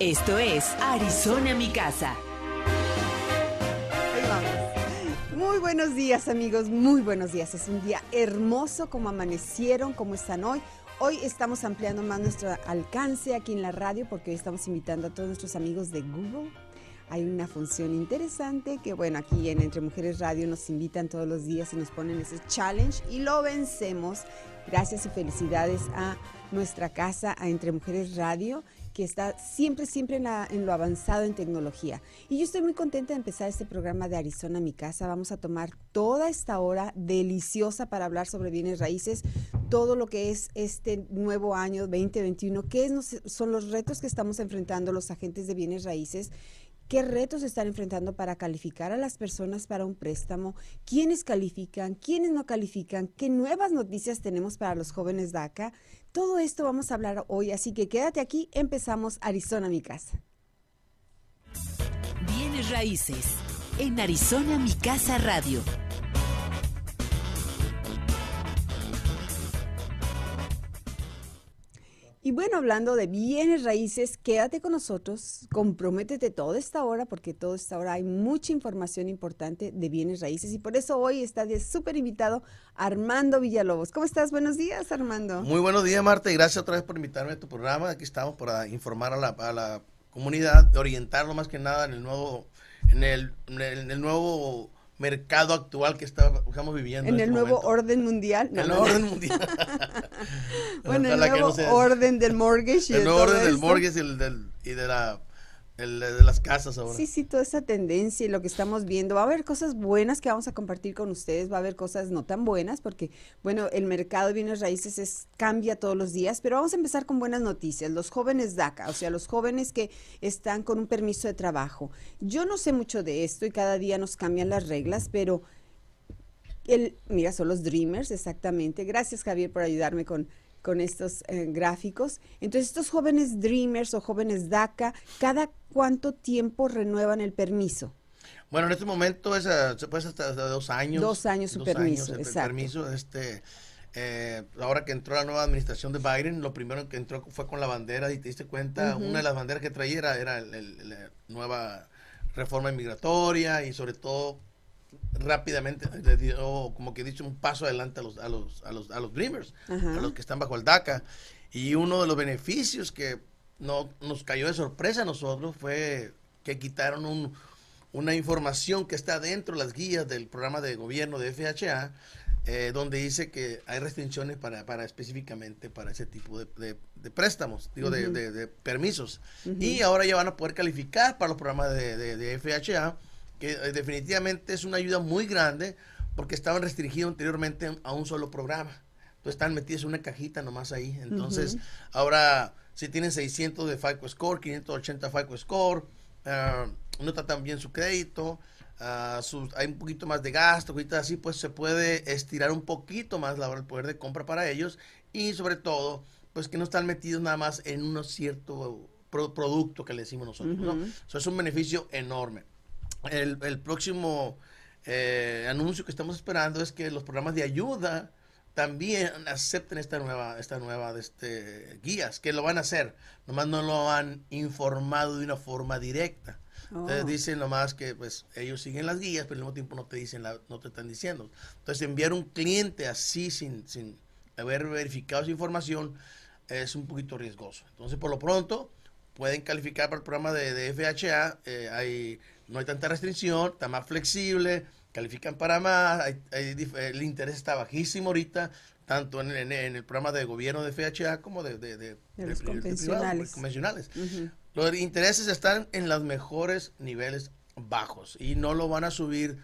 Esto es Arizona Mi Casa. Muy buenos días amigos, muy buenos días. Es un día hermoso como amanecieron, como están hoy. Hoy estamos ampliando más nuestro alcance aquí en la radio porque hoy estamos invitando a todos nuestros amigos de Google. Hay una función interesante que, bueno, aquí en Entre Mujeres Radio nos invitan todos los días y nos ponen ese challenge y lo vencemos. Gracias y felicidades a nuestra casa, a Entre Mujeres Radio que está siempre, siempre en, lo avanzado en tecnología. Y yo estoy muy contenta de empezar este programa de Arizona, mi casa. Vamos a tomar toda esta hora deliciosa para hablar sobre bienes raíces, todo lo que es este nuevo año 2021, qué es, son los retos que estamos enfrentando los agentes de bienes raíces. ¿Qué retos están enfrentando para calificar a las personas para un préstamo? ¿Quiénes califican? ¿Quiénes no califican? ¿Qué nuevas noticias tenemos para los jóvenes DACA? Todo esto vamos a hablar hoy, así que quédate aquí. Empezamos Arizona, mi casa. Bienes raíces. En Arizona Mi Casa Radio. Y bueno, hablando de bienes raíces, quédate con nosotros, comprométete toda esta hora, porque toda esta hora hay mucha información importante de bienes raíces. Y por eso hoy está de súper invitado Armando Villalobos. ¿Cómo estás? Buenos días, Armando. Muy buenos días, Marta, y gracias otra vez por invitarme a tu programa. Aquí estamos para informar a la, a la comunidad, orientarlo más que nada en el nuevo, en el, en el, en el nuevo mercado actual que está- estamos viviendo. En este el nuevo momento. orden mundial. No, el no, nuevo no. orden mundial. Bueno, el nuevo no orden del mortgage. y El nuevo orden del esto. mortgage y, el del, y de, la, el de las casas ahora. Sí, sí, toda esa tendencia y lo que estamos viendo. Va a haber cosas buenas que vamos a compartir con ustedes, va a haber cosas no tan buenas porque, bueno, el mercado de bienes raíces es, cambia todos los días, pero vamos a empezar con buenas noticias. Los jóvenes DACA, o sea, los jóvenes que están con un permiso de trabajo. Yo no sé mucho de esto y cada día nos cambian las reglas, pero el, mira, son los Dreamers, exactamente. Gracias, Javier, por ayudarme con, con estos eh, gráficos. Entonces, estos jóvenes Dreamers o jóvenes DACA, ¿cada cuánto tiempo renuevan el permiso? Bueno, en este momento es, eh, se puede hasta hasta dos años. Dos años su permiso, el exacto. permiso, este, eh, ahora que entró la nueva administración de Biden, lo primero que entró fue con la bandera y te diste cuenta, una de las banderas que traía era, era el- el- la nueva reforma migratoria y sobre todo rápidamente le dio, como que dicho, un paso adelante a los, a los, a los, a los Dreamers, Ajá. a los que están bajo el DACA. Y uno de los beneficios que no, nos cayó de sorpresa a nosotros fue que quitaron un, una información que está dentro de las guías del programa de gobierno de FHA, eh, donde dice que hay restricciones para, para específicamente para ese tipo de, de- de préstamos, digo, de, Ujú. de- de permisos. Ujú. Y ahora ya van a poder calificar para los programas de FHA, que eh, definitivamente es una ayuda muy grande porque estaban restringidos anteriormente a un solo programa. Entonces están metidos en una cajita nomás ahí. Entonces, ahora si tienen 600 de FICO Score, 580 FICO Score, ah, no está tan bien su crédito, sus- hay un poquito más de gasto, cositas así, pues se puede estirar un poquito más la, el poder de compra para ellos y sobre todo, pues que no están metidos nada más en un cierto pro- producto que le decimos nosotros, ¿no? Eso es un beneficio enorme. El, el próximo eh, anuncio que estamos esperando es que los programas de ayuda también acepten esta nueva, esta nueva este, guías, que lo van a hacer, nomás no lo han informado de una forma directa. Entonces Oh. dicen nomás que pues ellos siguen las guías, pero al mismo tiempo no te dicen la- no te están diciendo. Entonces enviar un cliente así sin, sin haber verificado su información es un poquito riesgoso. Entonces por lo pronto pueden calificar para el programa de, de FHA, eh, hay, no hay tanta restricción, está más flexible, califican para más, hay- el interés está bajísimo ahorita, tanto en, en- en el programa de gobierno de FHA como de, de, de- De los privado, convencionales. Los intereses están en los mejores niveles bajos y no lo van a subir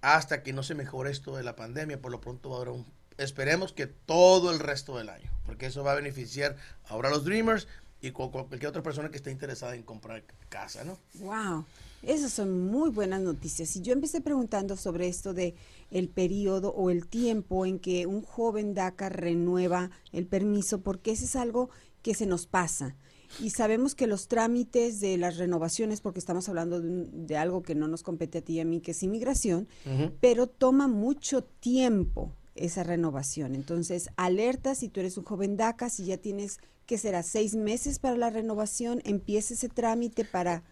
hasta que no se mejore esto de la pandemia. Por lo pronto va a haber un... Esperemos que todo el resto del año, porque eso va a beneficiar ahora a los Dreamers y cualquier otra persona que esté interesada en comprar casa, ¿no? Wow, esas son muy buenas noticias. Y yo empecé preguntando sobre esto de el periodo o el tiempo en que un joven DACA renueva el permiso, porque eso es algo que se nos pasa. Y sabemos que los trámites de las renovaciones, porque estamos hablando de, algo que no nos compete a ti y a mí, que es inmigración, pero toma mucho tiempo esa renovación. Entonces, alerta si tú eres un joven DACA, si ya tienes que será seis meses para la renovación, empiece ese trámite para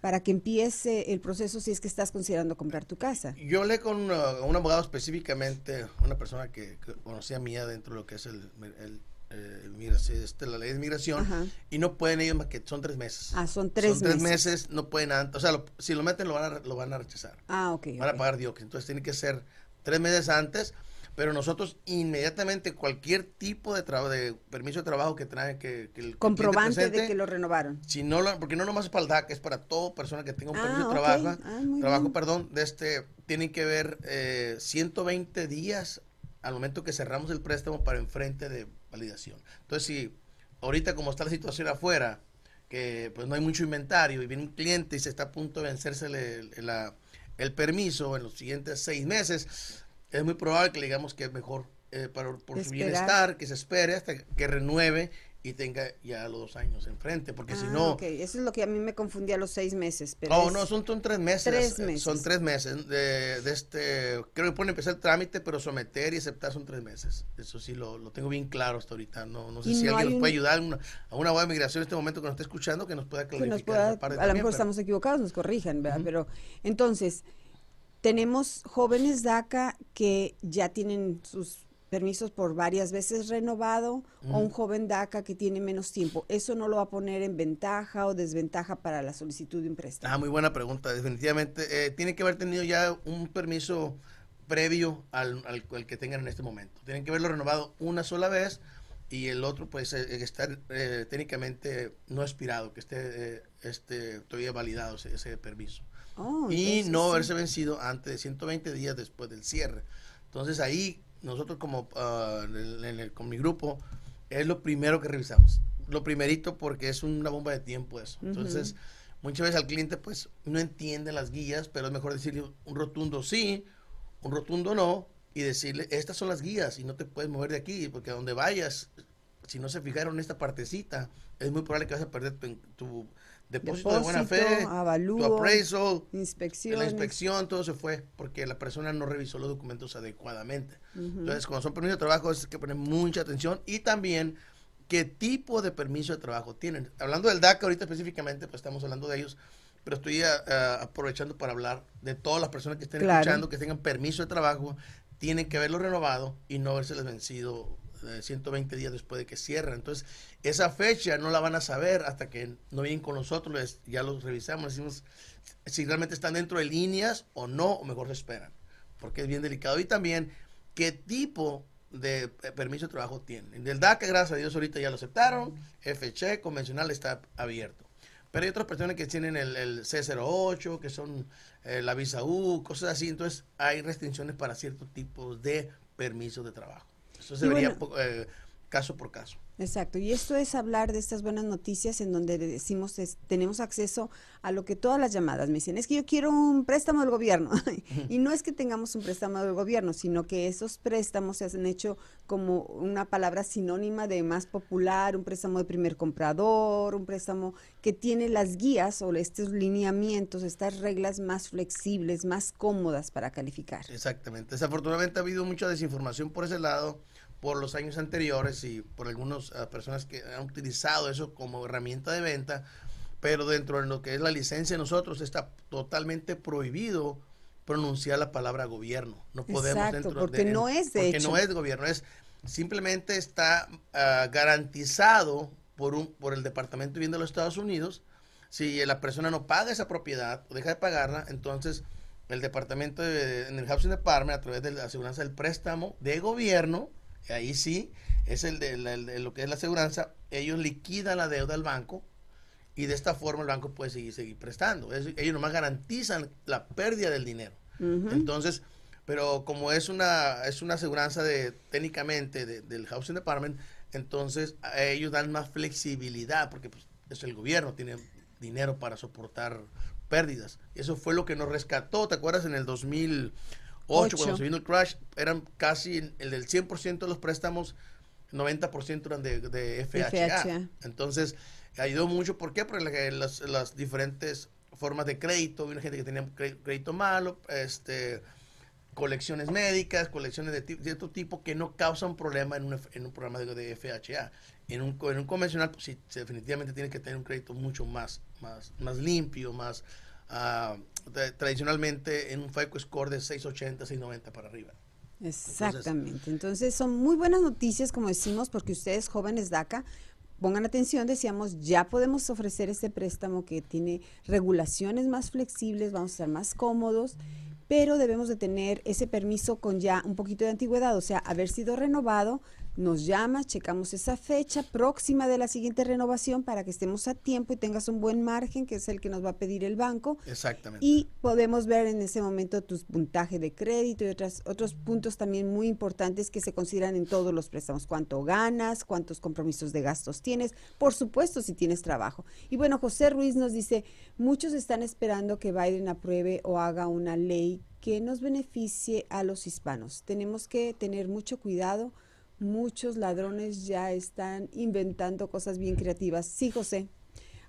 para que empiece el proceso si es que estás considerando comprar tu casa. Yo le con un abogado específicamente, una persona que, conocía mía dentro de lo que es el, el, eh, este, la ley de inmigración y no pueden ellos más que son tres meses. Ah, son tres son tres meses. no pueden, o sea, si lo meten lo van a, lo van a rechazar. Ah, ok. Van a pagar dióxido, entonces tiene que ser tres meses antes pero nosotros inmediatamente cualquier tipo de trabajo de permiso de trabajo que trae que, el comprobante de que lo renovaron. si no porque no nomás es para el DAC es para toda persona que tenga un permiso de ah, trabajo ah, trabajo perdón de este tienen que ver eh, 120 días al momento que cerramos el préstamo para enfrente de validación. Entonces si ahorita como está la situación afuera que pues no hay mucho inventario y viene un cliente y se está a punto de vencerse el, el permiso en los siguientes seis meses es muy probable que le digamos que es mejor eh, para, por su bienestar, que se espere hasta que renueve y tenga ya los dos años enfrente, porque si ah, no... Eso es lo que a mí me confundía los seis meses. Pero no, no, son, tres meses. Tres meses. Son tres meses. De, de, este, creo que pueden empezar el trámite, pero someter y aceptar son tres meses. Eso sí lo, lo tengo bien claro hasta ahorita. No, no sé si alguien nos puede ayudar a una, a una de migración en este momento que nos esté escuchando, que nos pueda clarificar. a lo mejor estamos equivocados, nos corrijan, ¿verdad? Pero entonces tenemos jóvenes DACA que ya tienen sus permisos por varias veces renovado o un joven DACA que tiene menos tiempo. ¿Eso no lo va a poner en ventaja o desventaja para la solicitud de un préstamo? Ah, muy buena pregunta. Definitivamente eh, tiene que haber tenido ya un permiso previo al, al, que tengan en este momento. Tienen que haberlo renovado una sola vez y el otro pues eh, estar eh, técnicamente no expirado, que esté este, todavía validado ese permiso. Oh, y no haberse vencido antes de 120 días después del cierre. Entonces ahí nosotros como ah, con mi grupo es lo primero que revisamos. Lo primerito porque es una bomba de tiempo eso. Entonces muchas veces al cliente pues no entiende las guías, pero es mejor decirle un rotundo sí, un rotundo no y decirle estas son las guías y no te puedes mover de aquí porque a donde vayas, si no se fijaron en esta partecita, es muy probable que vas a perder tu depósito, de buena fe, avalúo, tu appraisal, inspección. la inspección, todo se fue porque la persona no revisó los documentos adecuadamente. Entonces, cuando son permisos de trabajo, es que poner mucha atención y también qué tipo de permiso de trabajo tienen. Hablando del DACA ahorita específicamente, pues estamos hablando de ellos, pero estoy ah, aprovechando para hablar de todas las personas que estén escuchando, que tengan permiso de trabajo, tienen que haberlo renovado y no haberse vencido 120 días después de que cierran. Entonces, esa fecha no la van a saber hasta que no vienen con nosotros, ya los revisamos, decimos si realmente están dentro de líneas o no, o mejor se esperan, porque es bien delicado. Y también, qué tipo de eh, permiso de trabajo tienen. Del DACA, gracias a Dios, ahorita ya lo aceptaron, FH convencional está abierto. Pero hay otras personas que tienen el, C08, que son eh, la visa U, cosas así. Entonces, hay restricciones para ciertos tipos de permisos de trabajo. Eso se vería eh, caso por caso. Exacto, y esto es hablar de estas buenas noticias en donde decimos tenemos acceso a lo que todas las llamadas me dicen, es que yo quiero un préstamo del gobierno. y no es que tengamos un préstamo del gobierno, sino que esos préstamos se han hecho como una palabra sinónima de más popular, un préstamo de primer comprador, un préstamo que tiene las guías o estos lineamientos, estas reglas más flexibles, más cómodas para calificar. Exactamente. Desafortunadamente ha habido mucha desinformación por ese lado por los años anteriores y por algunas ah, personas que han utilizado eso como herramienta de venta, pero dentro de lo que es la licencia de nosotros está totalmente prohibido pronunciar la palabra gobierno. No podemos Exacto, porque no es de porque no es gobierno, es simplemente está ah, garantizado por un por el Departamento de de los Estados Unidos. Si la persona no paga esa propiedad o deja de pagarla, entonces el departamento de, en el Housing Department a través de la aseguranza del préstamo de gobierno ahí sí, es el de, lo que es la aseguranza, ellos liquidan la deuda al banco y de esta forma el banco puede seguir, seguir prestando. ellos nomás garantizan la pérdida del dinero. Entonces, pero como es una, es una aseguranza de, técnicamente, del Housing Department, Entonces, ellos dan más flexibilidad porque pues, es el gobierno, tiene dinero para soportar pérdidas. Eso fue lo que nos rescató, ¿te acuerdas? En el 2008, cuando se vino el crash, eran casi el del 100% de los préstamos, 90% eran de, de FHA. Entonces, ayudó mucho. ¿Por qué? Porque las, las diferentes formas de crédito, una gente que tenía crédito malo, este colecciones médicas, colecciones de cierto tipo que no causan problema en un, en un programa de, de, FHA. En un, en un convencional, pues sí, definitivamente tiene que tener un crédito mucho más, más, más limpio, más uh, tradicionalmente en un FICO score de 680, 690 para arriba. Exactamente. Entonces, son muy buenas noticias, como decimos, porque ustedes jóvenes DACA pongan atención, decíamos, ya podemos ofrecer este préstamo que tiene regulaciones más flexibles, vamos a estar más cómodos pero debemos de tener ese permiso con ya un poquito de antigüedad, o sea, haber sido renovado, nos llama, checamos esa fecha próxima de la siguiente renovación para que estemos a tiempo y tengas un buen margen, que es el que nos va a pedir el banco. Exactamente. Y podemos ver en ese momento tus puntaje de crédito y otras, otros puntos también muy importantes que se consideran en todos los préstamos. Cuánto ganas, cuántos compromisos de gastos tienes, por supuesto si tienes trabajo. Y bueno, José Ruiz nos dice, muchos están esperando que Biden apruebe o haga una ley que nos beneficie a los hispanos. Tenemos que tener mucho cuidado muchos ladrones ya están inventando cosas bien creativas. Sí, José.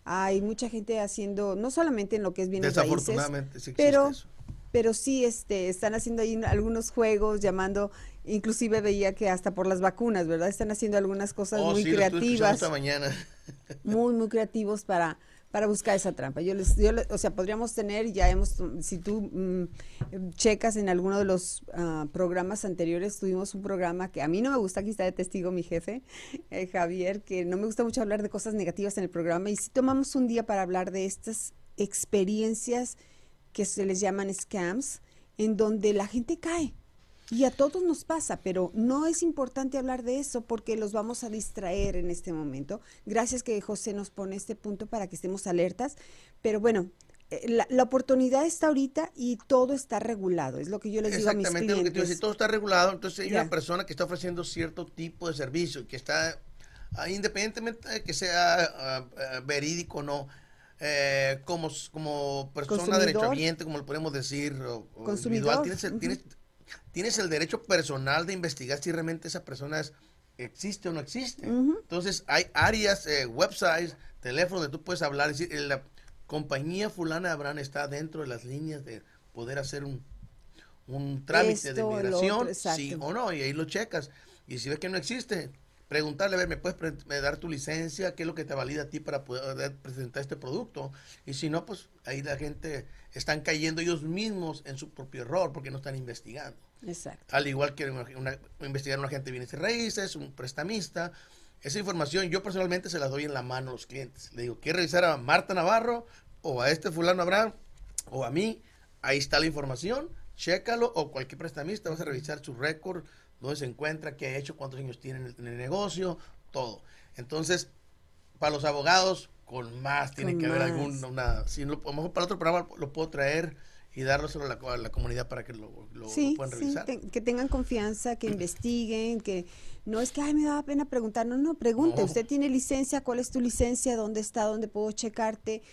Hay mucha gente haciendo, no solamente en lo que es bien Desafortunadamente, sí pero, pero sí este, están haciendo ahí algunos juegos, llamando, inclusive veía que hasta por las vacunas, ¿verdad? Están haciendo algunas cosas oh, muy creativas. mañana. muy, muy creativos para para buscar esa trampa. Yo les, yo o sea, podríamos tener, ya hemos, si tú mm, checas en alguno de los ah, programas anteriores, tuvimos un programa que a mí no me gusta, aquí está de testigo mi jefe, eh, Javier, que no me gusta mucho hablar de cosas negativas en el programa, y si tomamos un día para hablar de estas experiencias que se les llaman scams, en donde la gente cae y a todos nos pasa, pero no es importante hablar de eso porque los vamos a distraer en este momento. Gracias que José nos pone este punto para que estemos alertas. Pero bueno, eh, la, oportunidad está ahorita y todo está regulado, es lo que yo les digo a mis clientes. Exactamente, lo que todo está regulado, entonces hay una persona que está ofreciendo cierto tipo de servicio, que está, ah, independientemente de que sea ah, verídico o no, eh, como, como persona derechohabiente, como lo podemos decir, o, individual, tienes, tienes el derecho personal de investigar si realmente esa persona existe o no existe. Entonces, hay áreas, eh, websites, teléfonos donde tú puedes hablar, decir, la compañía fulana Abraham está dentro de las líneas de poder hacer un, un trámite de migración, sí o no, y ahí lo checas. Y si ves que no existe, preguntarle, a ver, ¿me puedes dar tu licencia? ¿Qué es lo que te valida a ti para poder presentar este producto? Y si no, pues ahí la gente están cayendo ellos mismos en su propio error porque no están investigando. Exacto. Al igual que investigar un agente de bienes y raíces, un prestamista. Esa información yo personalmente se la doy en la mano a los clientes. Le digo, ¿quieres revisar a Marta Navarro o a este fulano Abraham o a mí? Ahí está la información, chécalo o cualquier prestamista vas a revisar su récord, dónde se encuentra, qué ha hecho, cuántos años tiene en el, negocio, todo. Entonces, para los abogados, con más tiene que haber alguna, si lo, a lo mejor para otro programa lo puedo traer y darlo solo a la, comunidad para que lo, puedan revisar. Sí, que tengan confianza, que investiguen, que no es que, ay, me da pena preguntar, no, no, pregunte, usted tiene licencia, ¿cuál es tu licencia? ¿Dónde está? ¿Dónde puedo checarte?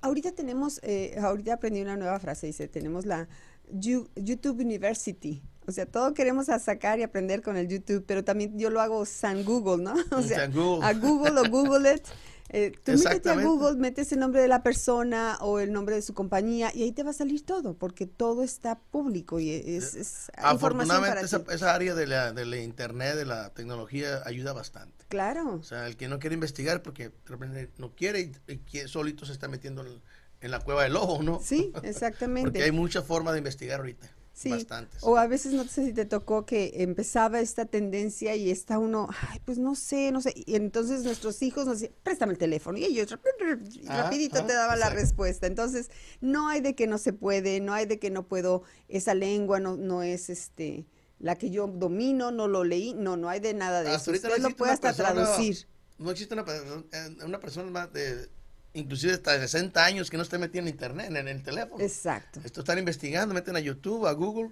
Ahorita tenemos, eh, ahorita aprendí una nueva frase, dice, tenemos la YouTube University. O sea, todo queremos a sacar y aprender con el YouTube, pero también yo lo hago San Google, ¿no? O sea, a Google o Google it. Eh, tú métete a Google, metes el nombre de la persona o el nombre de su compañía y ahí te va a salir todo, porque todo está público y es, es Afortunadamente esa, esa, área de la, de la internet, de la tecnología, ayuda bastante. Claro. O sea, el que no quiere investigar porque no quiere y, solito se está metiendo en, en, la cueva del ojo, ¿no? Sí, exactamente. porque hay muchas formas de investigar ahorita. Sí, o a veces no sé si te tocó que empezaba esta tendencia y está uno, ay, pues no sé, no sé, y entonces nuestros hijos nos decían, préstame el teléfono, y ellos ah, rapidito te daban la respuesta. Entonces, no hay de que no se puede, no hay de que no puedo, esa lengua no, no es este la que yo domino, no lo leí, no, no hay de nada de eso. Usted lo puede hasta traducir. No existe una, eh, una persona más de inclusive hasta de 60 años que no esté metido en internet, en, el teléfono. Exacto. Esto están investigando, meten a YouTube, a Google.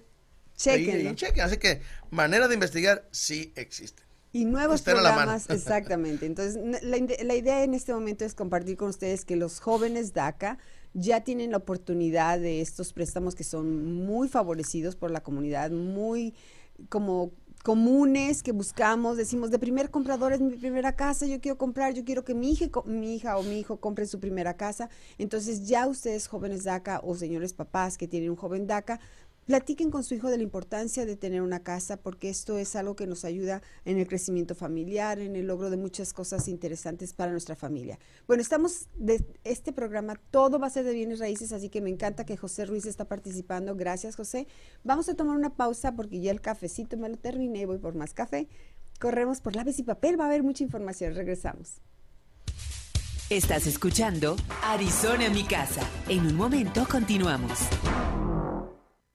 Chequen. chequen. Así que manera de investigar sí existe. Y nuevos Estén programas, exactamente. Entonces, la, la idea en este momento es compartir con ustedes que los jóvenes DACA ya tienen la oportunidad de estos préstamos que son muy favorecidos por la comunidad, muy como comunes que buscamos, decimos, de primer comprador es mi primera casa, yo quiero comprar, yo quiero que mi hija, mi hija o mi hijo compre su primera casa. Entonces ya ustedes jóvenes DACA o señores papás que tienen un joven DACA, platiquen con su hijo de la importancia de tener una casa porque esto es algo que nos ayuda en el crecimiento familiar, en el logro de muchas cosas interesantes para nuestra familia. Bueno, estamos de este programa, todo va a ser de bienes raíces, así que me encanta que José Ruiz está participando. Gracias, José. Vamos a tomar una pausa porque ya el cafecito me lo terminé, voy por más café. Corremos por lápiz y papel, va a haber mucha información. Regresamos. Estás escuchando Arizona mi casa. En un momento continuamos.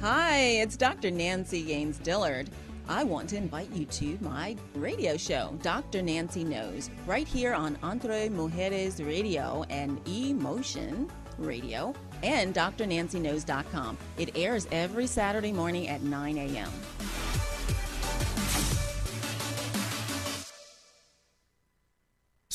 Hi, it's Dr. Nancy Gaines Dillard. I want to invite you to my radio show, Dr. Nancy Knows, right here on Entre Mujeres Radio and Emotion Radio and drnancyknows.com. It airs every Saturday morning at 9 a.m.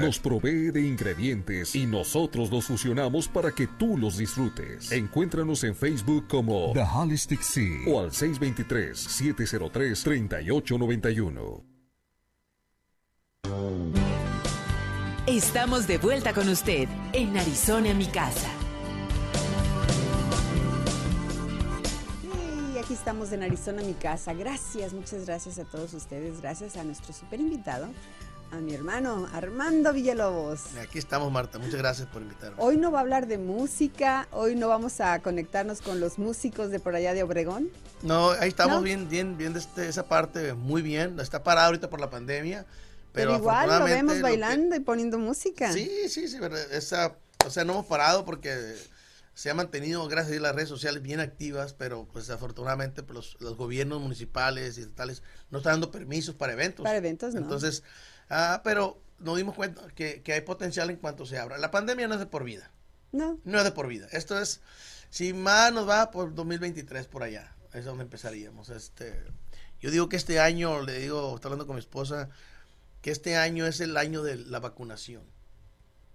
nos provee de ingredientes y nosotros los fusionamos para que tú los disfrutes. Encuéntranos en Facebook como The Holistic Sea o al 623-703-3891. Estamos de vuelta con usted en Arizona mi casa. Y aquí estamos en Arizona, mi casa. Gracias, muchas gracias a todos ustedes. Gracias a nuestro super invitado, a mi hermano Armando Villalobos. Aquí estamos, Marta. Muchas gracias por invitarme. Hoy no va a hablar de música, hoy no vamos a conectarnos con los músicos de por allá de Obregón. No, ahí estamos ¿No? bien, bien, bien de este- esa parte, muy bien. Está parado ahorita por la pandemia. Pero, Pero, igual lo vemos lo que- bailando y poniendo música. Sí, sí, sí, verdad. Esa, o sea, no hemos parado porque se han mantenido, gracias a las redes sociales bien activas, pero pues afortunadamente pues, los, los gobiernos municipales y estatales no están dando permisos para eventos. Para eventos, no. Entonces, ah, pero nos dimos cuenta que, que hay potencial en cuanto se abra. La pandemia no es de por vida, No, no es de por vida. Esto es, si más nos va por 2023 por allá, es donde empezaríamos. Este, yo digo que este año, le digo, estoy hablando con mi esposa, que este año es el año de la vacunación.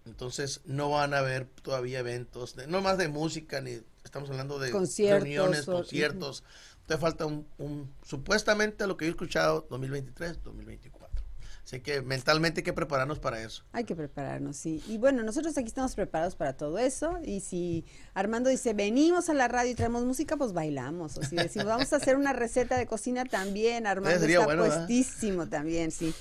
Entonces no van a haber todavía eventos, de- no más de música, ni estamos hablando de Conciertos reuniones, o- conciertos. Te falta un, un- supuestamente lo que yo he escuchado, 2023, 2024. Así que mentalmente hay que prepararnos para eso. hay que prepararnos, sí. Y bueno, nosotros aquí estamos preparados para todo eso. Y si Armando dice, venimos a la radio y traemos música, pues bailamos. O si decimos, vamos a hacer una receta de cocina también, Armando sería está bueno, ¿verdad? puestísimo también, sí.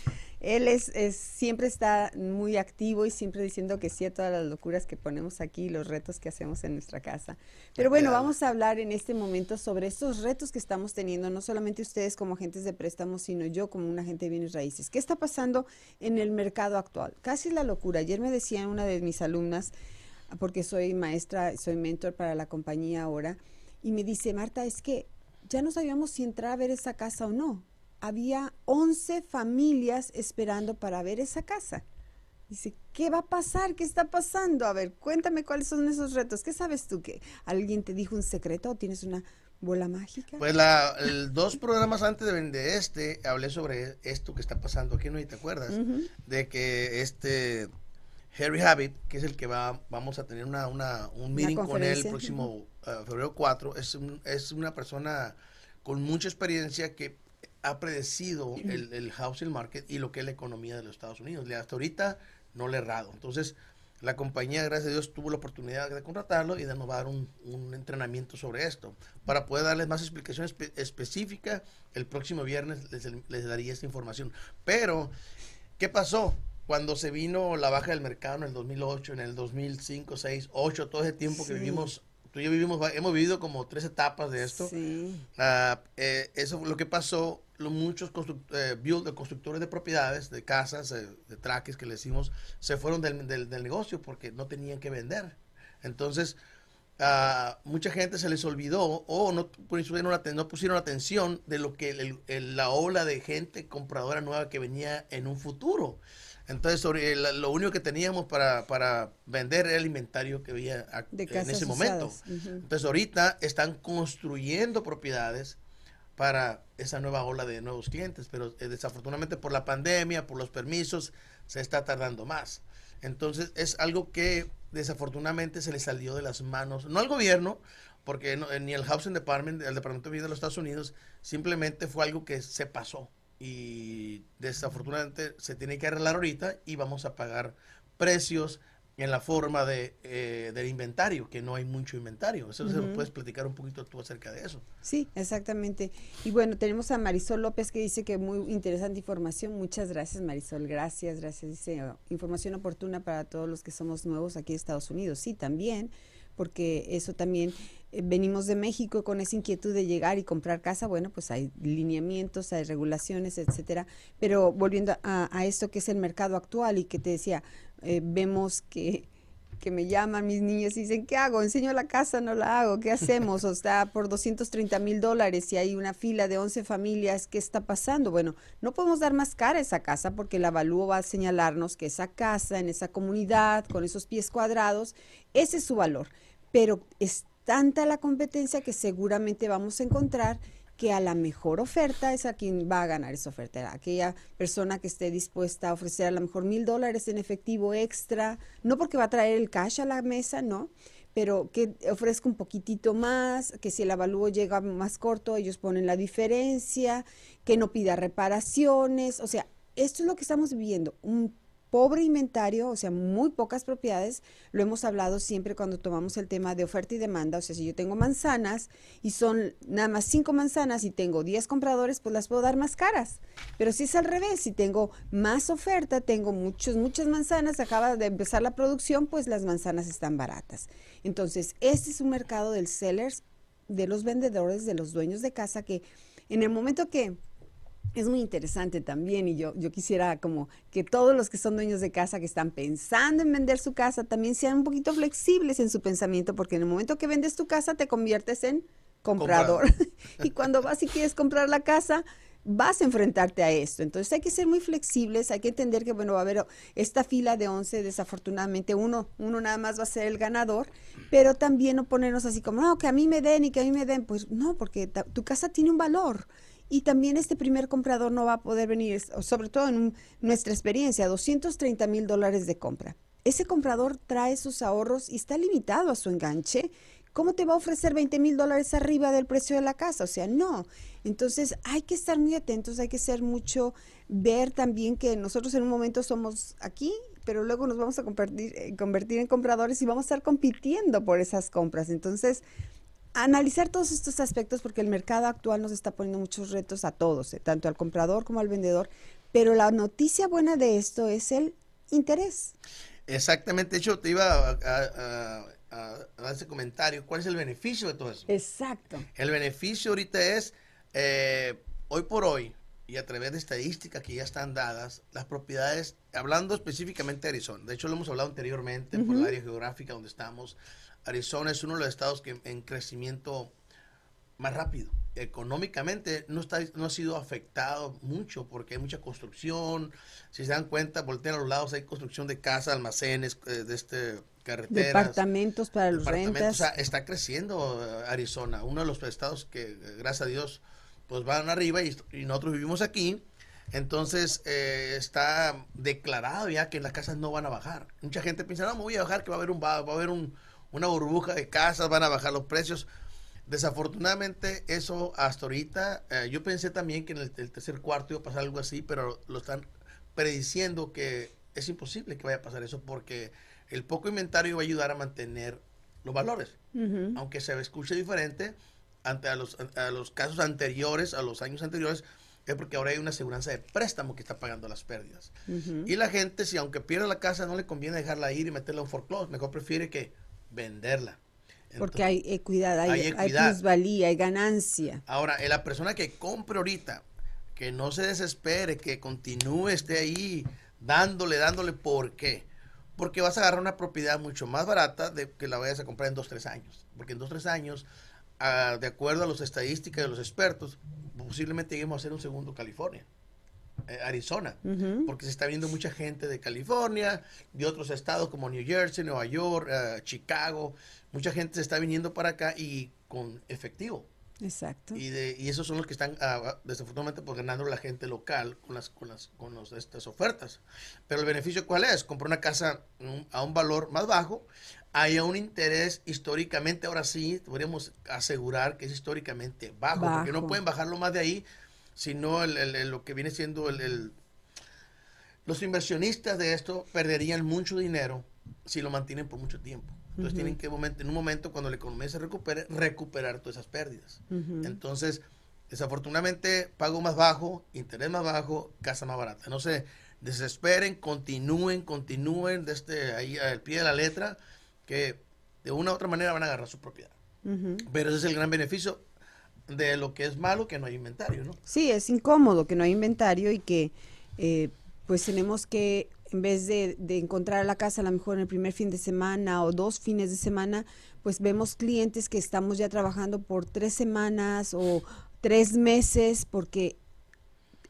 Él es, es- siempre está muy activo y siempre diciendo que sí a todas las locuras que ponemos aquí, los retos que hacemos en nuestra casa. Pero bueno, vamos a hablar en este momento sobre estos retos que estamos teniendo, no solamente ustedes como agentes de préstamos, sino yo como un agente de bienes raíces. ¿Qué está pasando en el mercado actual? Casi la locura. Ayer me decía una de mis alumnas, porque soy maestra, soy mentor para la compañía ahora, y me dice, Marta, es que ya no sabíamos si entrar a ver esa casa o no. Había 11 familias esperando para ver esa casa. Dice, ¿qué va a pasar? ¿Qué está pasando? A ver, cuéntame cuáles son esos retos. ¿Qué sabes tú? ¿Que alguien te dijo un secreto o tienes una bola mágica? Pues la, el- dos programas antes de, de este hablé sobre esto que está pasando aquí, ¿no? ¿Y te acuerdas? De que este Harry Habit, que es el que va, vamos a tener una, una un meeting con él el próximo uh, febrero 4, es, es una persona con mucha experiencia que ha predecido el, el, housing market y lo que es la economía de los Estados Unidos. Hasta ahorita no le he errado. Entonces, la compañía, gracias a Dios, tuvo la oportunidad de contratarlo y de nos dar un, un entrenamiento sobre esto. Para poder darles más explicación específica, el próximo viernes les, les, daría esta información. Pero, ¿qué pasó? Cuando se vino la baja del mercado en el 2008, en el 2005, 6, 8, todo ese tiempo que vivimos tú y yo vivimos, hemos vivido como tres etapas de esto. Sí. Uh, eh, eso lo que pasó, los muchos eh, build, constructores de propiedades, de casas, eh, de traques que le decimos, se fueron del, del, del, negocio porque no tenían que vender. Entonces, uh, mucha gente se les olvidó o no pusieron, no pusieron atención de lo que la ola de gente compradora nueva que venía en un futuro. Entonces, sobre lo único que teníamos para, para, vender era el inventario que había en ese momento. Entonces, ahorita están construyendo propiedades para esa nueva ola de nuevos clientes, pero eh, desafortunadamente por la pandemia, por los permisos, se está tardando más. Entonces, es algo que desafortunadamente se le salió de las manos, no al gobierno, porque ni el Housing Department, el Departamento de Vida de los Estados Unidos, simplemente fue algo que se pasó y desafortunadamente se tiene que arreglar ahorita y vamos a pagar precios en la forma de, eh, del inventario, que no hay mucho inventario. Eso se puedes platicar un poquito tú acerca de eso. Sí, exactamente. Y bueno, tenemos a Marisol López que dice que muy interesante información. Muchas gracias, Marisol. Gracias, gracias. Dice, información oportuna para todos los que somos nuevos aquí en Estados Unidos. Sí, también porque eso también eh, venimos de México con esa inquietud de llegar y comprar casa, bueno, pues hay lineamientos, hay regulaciones, etcétera. Pero volviendo a, esto que es el mercado actual y que te decía, eh, vemos que que me llaman mis niños y dicen, ¿qué hago? ¿Enseño la casa? No la hago. ¿Qué hacemos? O está por 230 mil dólares y hay una fila de 11 familias. ¿Qué está pasando? Bueno, no podemos dar más cara a esa casa porque el avalúo va a señalarnos que esa casa, en esa comunidad, con esos pies cuadrados, ese es su valor. Pero es tanta la competencia que seguramente vamos a encontrar que a la mejor oferta es a quien va a ganar esa oferta, aquella persona que esté dispuesta a ofrecer a lo mejor mil dólares en efectivo extra, no porque va a traer el cash a la mesa, no, pero que ofrezca un poquitito más, que si el avalúo llega más corto, ellos ponen la diferencia, que no pida reparaciones, o sea, esto es lo que estamos viviendo, un pobre inventario, o sea, muy pocas propiedades. Lo hemos hablado siempre cuando tomamos el tema de oferta y demanda. O sea, si yo tengo manzanas y son nada más cinco manzanas y tengo diez compradores, pues las puedo dar más caras. Pero si es al revés, si tengo más oferta, tengo muchos, muchas manzanas, acaba de empezar la producción, pues las manzanas están baratas. Entonces, este es un mercado del sellers, de los vendedores, de los dueños de casa, que en el momento que es muy interesante también y yo, yo quisiera como que todos los que son dueños de casa, que están pensando en vender su casa, también sean un poquito flexibles en su pensamiento, porque en el momento que vendes tu casa te conviertes en comprador. y cuando vas y quieres comprar la casa, vas a enfrentarte a esto. Entonces hay que ser muy flexibles, hay que entender que, bueno, va a haber esta fila de 11, desafortunadamente uno, uno nada más va a ser el ganador, pero también no ponernos así como, no, que a mí me den y que a mí me den, pues no, porque tu casa tiene un valor y también este primer comprador no va a poder venir, sobre todo en nuestra experiencia, 230 mil dólares de compra. Ese comprador trae sus ahorros y está limitado a su enganche. ¿Cómo te va a ofrecer 20 mil dólares arriba del precio de la casa? O sea, no. Entonces hay que estar muy atentos, hay que ser mucho, ver también que nosotros en un momento somos aquí, pero luego nos vamos a eh, convertir en compradores y vamos a estar compitiendo por esas compras. Entonces, analizar todos estos aspectos porque el mercado actual nos está poniendo muchos retos a todos, eh, tanto al comprador como al vendedor, pero la noticia buena de esto es el interés. Exactamente, de hecho te iba a, dar ese comentario, ¿cuál es el beneficio de todo eso? Exacto. El beneficio ahorita es, eh, hoy por hoy, y a través de estadísticas que ya están dadas, las propiedades, hablando específicamente de Arizona, de hecho lo hemos hablado anteriormente por la área geográfica donde estamos, Arizona es uno de los estados que en crecimiento más rápido. Económicamente no, está, no ha sido afectado mucho porque hay mucha construcción. Si se dan cuenta, voltean a los lados, hay construcción de casas, almacenes, eh, de este carreteras. Departamentos para los rentas. O sea, está creciendo eh, Arizona, uno de los estados que, gracias a Dios, pues van arriba y, nosotros vivimos aquí. Entonces eh, está declarado ya que las casas no van a bajar. Mucha gente piensa, no, me voy a bajar, que va a haber, un, va, a haber un, una burbuja de casas, van a bajar los precios. Desafortunadamente, eso hasta ahorita, eh, yo pensé también que en el, el, tercer cuarto iba a pasar algo así, pero lo están prediciendo que es imposible que vaya a pasar eso porque el poco inventario va a ayudar a mantener los valores. Uh -huh. Aunque se escuche diferente ante a los, a los casos anteriores, a los años anteriores, es porque ahora hay una aseguranza de préstamo que está pagando las pérdidas. Uh -huh. Y la gente, si aunque pierda la casa, no le conviene dejarla ir y meterla en foreclosure, mejor prefiere que venderla. Porque hay equidad, hay, hay, hay plusvalía, hay ganancia. Ahora, la persona que compre ahorita, que no se desespere, que continúe, esté ahí dándole, dándole, ¿por qué? Porque vas a agarrar una propiedad mucho más barata de que la vayas a comprar en dos, tres años. Porque en dos, tres años, uh, de acuerdo a las estadísticas de los expertos, posiblemente lleguemos a ser un segundo California. Eh, Arizona, uh -huh. porque se está viendo mucha gente de California, de otros estados como New Jersey, Nueva York, uh, Chicago, mucha gente se está viniendo para acá y con efectivo. Exacto. Y, de, y esos son los que están uh, desafortunadamente pues, ganando la gente local con las con las con los, estas ofertas. Pero el beneficio cuál es? Comprar una casa un, a un valor más bajo, hay un interés históricamente, ahora sí, podríamos asegurar que es históricamente bajo, bajo. porque no pueden bajarlo más de ahí, sino el, lo que viene siendo el, los inversionistas de esto perderían mucho dinero si lo mantienen por mucho tiempo. Entonces uh -huh. tienen que momento, en un momento cuando la economía se recupere, recuperar todas esas pérdidas. Uh -huh. Entonces, desafortunadamente, pago más bajo, interés más bajo, casa más barata. No se desesperen, continúen, continúen desde ahí al pie de la letra, que de una u otra manera van a agarrar su propiedad. Uh -huh. Pero ese es el gran beneficio de lo que es malo, que no hay inventario, ¿no? Sí, es incómodo que no hay inventario y que eh, pues tenemos que en vez de, encontrar la casa a lo mejor en el primer fin de semana o dos fines de semana, pues vemos clientes que estamos ya trabajando por tres semanas o tres meses porque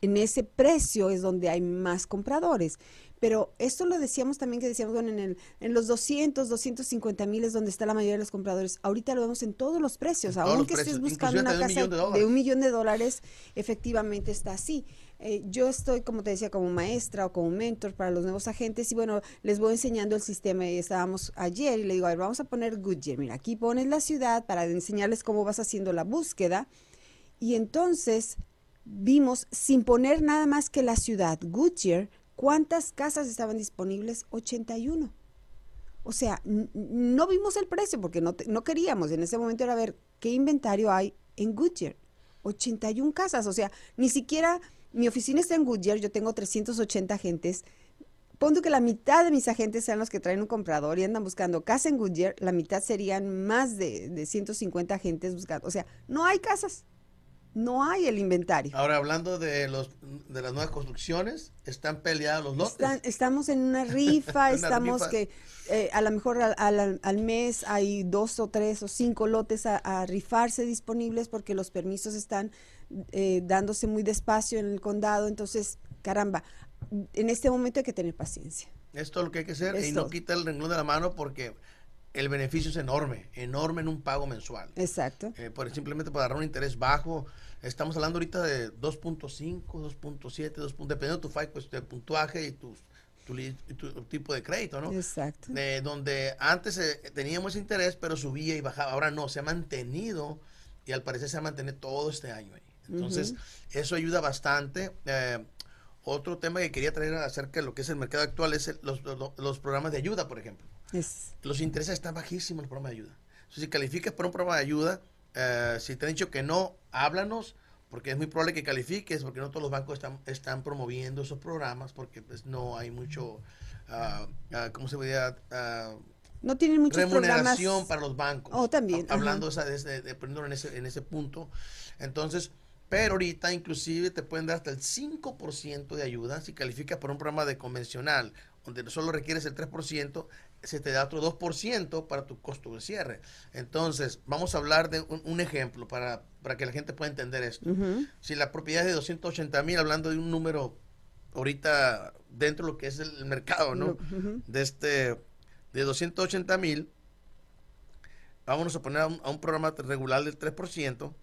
en ese precio es donde hay más compradores. Pero esto lo decíamos también que decíamos, bueno, en, el, en los 200, 250 mil es donde está la mayoría de los compradores. Ahorita lo vemos en todos los precios. Aunque estés buscando una casa de, de, un millón de dólares, efectivamente está así. Eh, yo estoy, como te decía, como maestra o como mentor para los nuevos agentes y bueno, les voy enseñando el sistema y estábamos ayer y le digo, a ver, vamos a poner Goodyear. Mira, aquí pones la ciudad para enseñarles cómo vas haciendo la búsqueda y entonces vimos, sin poner nada más que la ciudad, Goodyear, ¿Cuántas casas estaban disponibles? 81. O sea, no vimos el precio porque no, no queríamos. En ese momento era ver qué inventario hay en Goodyear. 81 casas. O sea, ni siquiera mi oficina está en Goodyear, yo tengo 380 agentes. Pongo que la mitad de mis agentes sean los que traen un comprador y andan buscando casa en Goodyear, la mitad serían más de, de 150 agentes buscando. O sea, no hay casas no hay el inventario. Ahora, hablando de los de las nuevas construcciones, están peleados los lotes. Están, estamos en una rifa, una estamos rifa. que eh, a lo mejor al, al, al, mes hay dos o tres o cinco lotes a, a rifarse disponibles porque los permisos están eh, dándose muy despacio en el condado. Entonces, caramba, en este momento hay que tener paciencia. Esto es lo que hay que hacer y no quita el renglón de la mano porque el beneficio es enorme, enorme en un pago mensual. Exacto. Eh, por, simplemente para agarrar un interés bajo. Estamos hablando ahorita de 2.5, 2.7, 2. dependiendo de tu FICO, pues, de puntuaje y tu, tu, tu, tipo de crédito, ¿no? Exacto. Eh, donde antes eh, teníamos interés, pero subía y bajaba. Ahora no, se ha mantenido y al parecer se ha mantenido todo este año ahí. Entonces, uh -huh. eso ayuda bastante. Eh, otro tema que quería traer acerca de lo que es el mercado actual es el, los, los, los, programas de ayuda, por ejemplo. Los intereses están bajísimos en el programa de ayuda. Entonces, si calificas por un programa de ayuda, eh, si te han dicho que no, háblanos, porque es muy probable que califiques, porque no todos los bancos están, están promoviendo esos programas, porque pues no hay mucho, uh, uh, ¿cómo se veía? Uh, no tienen muchos remuneración programas. para los bancos. Oh, también. Hablando esa, de, de, de, en, ese, en ese punto. Entonces, pero ahorita inclusive te pueden dar hasta el 5% de ayuda si calificas por un programa de convencional, donde solo requieres el 3%, se te da otro 2% para tu costo de cierre. Entonces, vamos a hablar de un, un ejemplo para, para, que la gente pueda entender esto. Uh -huh. Si la propiedad es de 280 mil, hablando de un número ahorita dentro de lo que es el mercado, ¿no? Uh -huh. De este, de 280 mil, vámonos a poner a un, a un programa regular del 3%,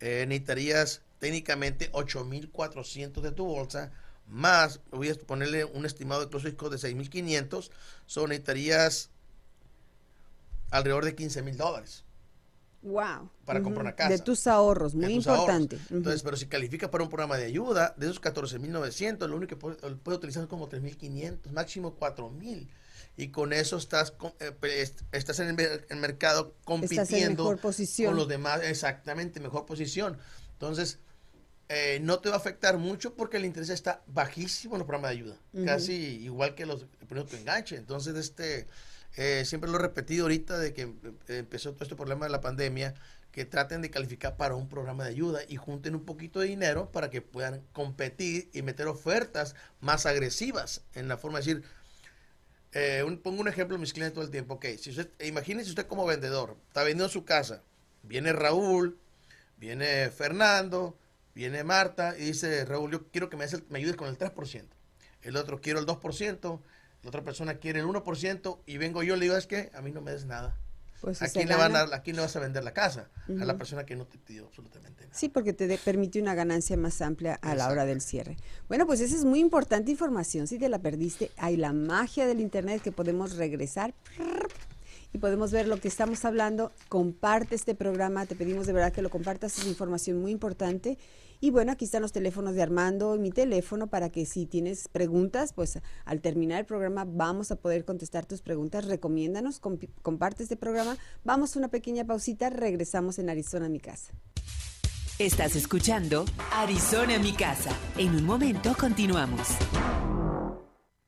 eh, necesitarías técnicamente 8.400 de tu bolsa, más, voy a ponerle un estimado de closing cost de 6.500, son necesitarías alrededor de 15 mil dólares. Wow. Para comprar una casa. De tus ahorros, muy tus importante. ahorros. Entonces, pero si califica para un programa de ayuda, de esos 14.900, lo único que puede, puede utilizar es como 3.500, máximo 4.000. Y con eso estás, eh, estás en el, mer- el mercado compitiendo mejor posición. con los demás, exactamente, mejor posición. Entonces, eh, no te va a afectar mucho porque el interés está bajísimo en los programas de ayuda, casi igual que los el primer tu enganche. Entonces, este, eh, siempre lo he repetido ahorita de que eh, empezó todo este problema de la pandemia, que traten de calificar para un programa de ayuda y junten un poquito de dinero para que puedan competir y meter ofertas más agresivas en la forma de decir, eh, un- pongo un ejemplo a mis clientes todo el tiempo. Ok, si usted, imagínese usted como vendedor, está vendiendo su casa, viene Raúl, viene Fernando, viene Marta y dice, Raúl, yo quiero que me, des el- me ayudes con el 3%. El otro quiero el 2%, la otra persona quiere el 1% y vengo yo y le digo, es que a mí no me des nada. Pues ¿A quién, le van a, gana. dar- ¿A quién le vas a vender la casa? A la persona que no te pidió absolutamente nada. Sí, porque te de- permite una ganancia más amplia a la hora del cierre. Bueno, pues esa es muy importante información. Si te la perdiste, hay la magia del Internet que podemos regresar y podemos ver lo que estamos hablando. Comparte este programa, te pedimos de verdad que lo compartas, es información muy importante. Y bueno, aquí están los teléfonos de Armando y mi teléfono para que si tienes preguntas, pues al terminar el programa vamos a poder contestar tus preguntas. Recomiéndanos, comparte este programa. Vamos a una pequeña pausita, regresamos en Arizona, mi casa. Estás escuchando Arizona mi casa. En un momento continuamos.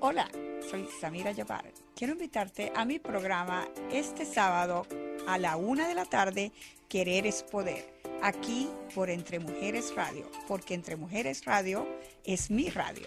Hola, soy Samira Yabar. Quiero invitarte a mi programa este sábado a la una de la tarde, Querer es Poder, aquí por Entre Mujeres Radio, porque Entre Mujeres Radio es mi radio.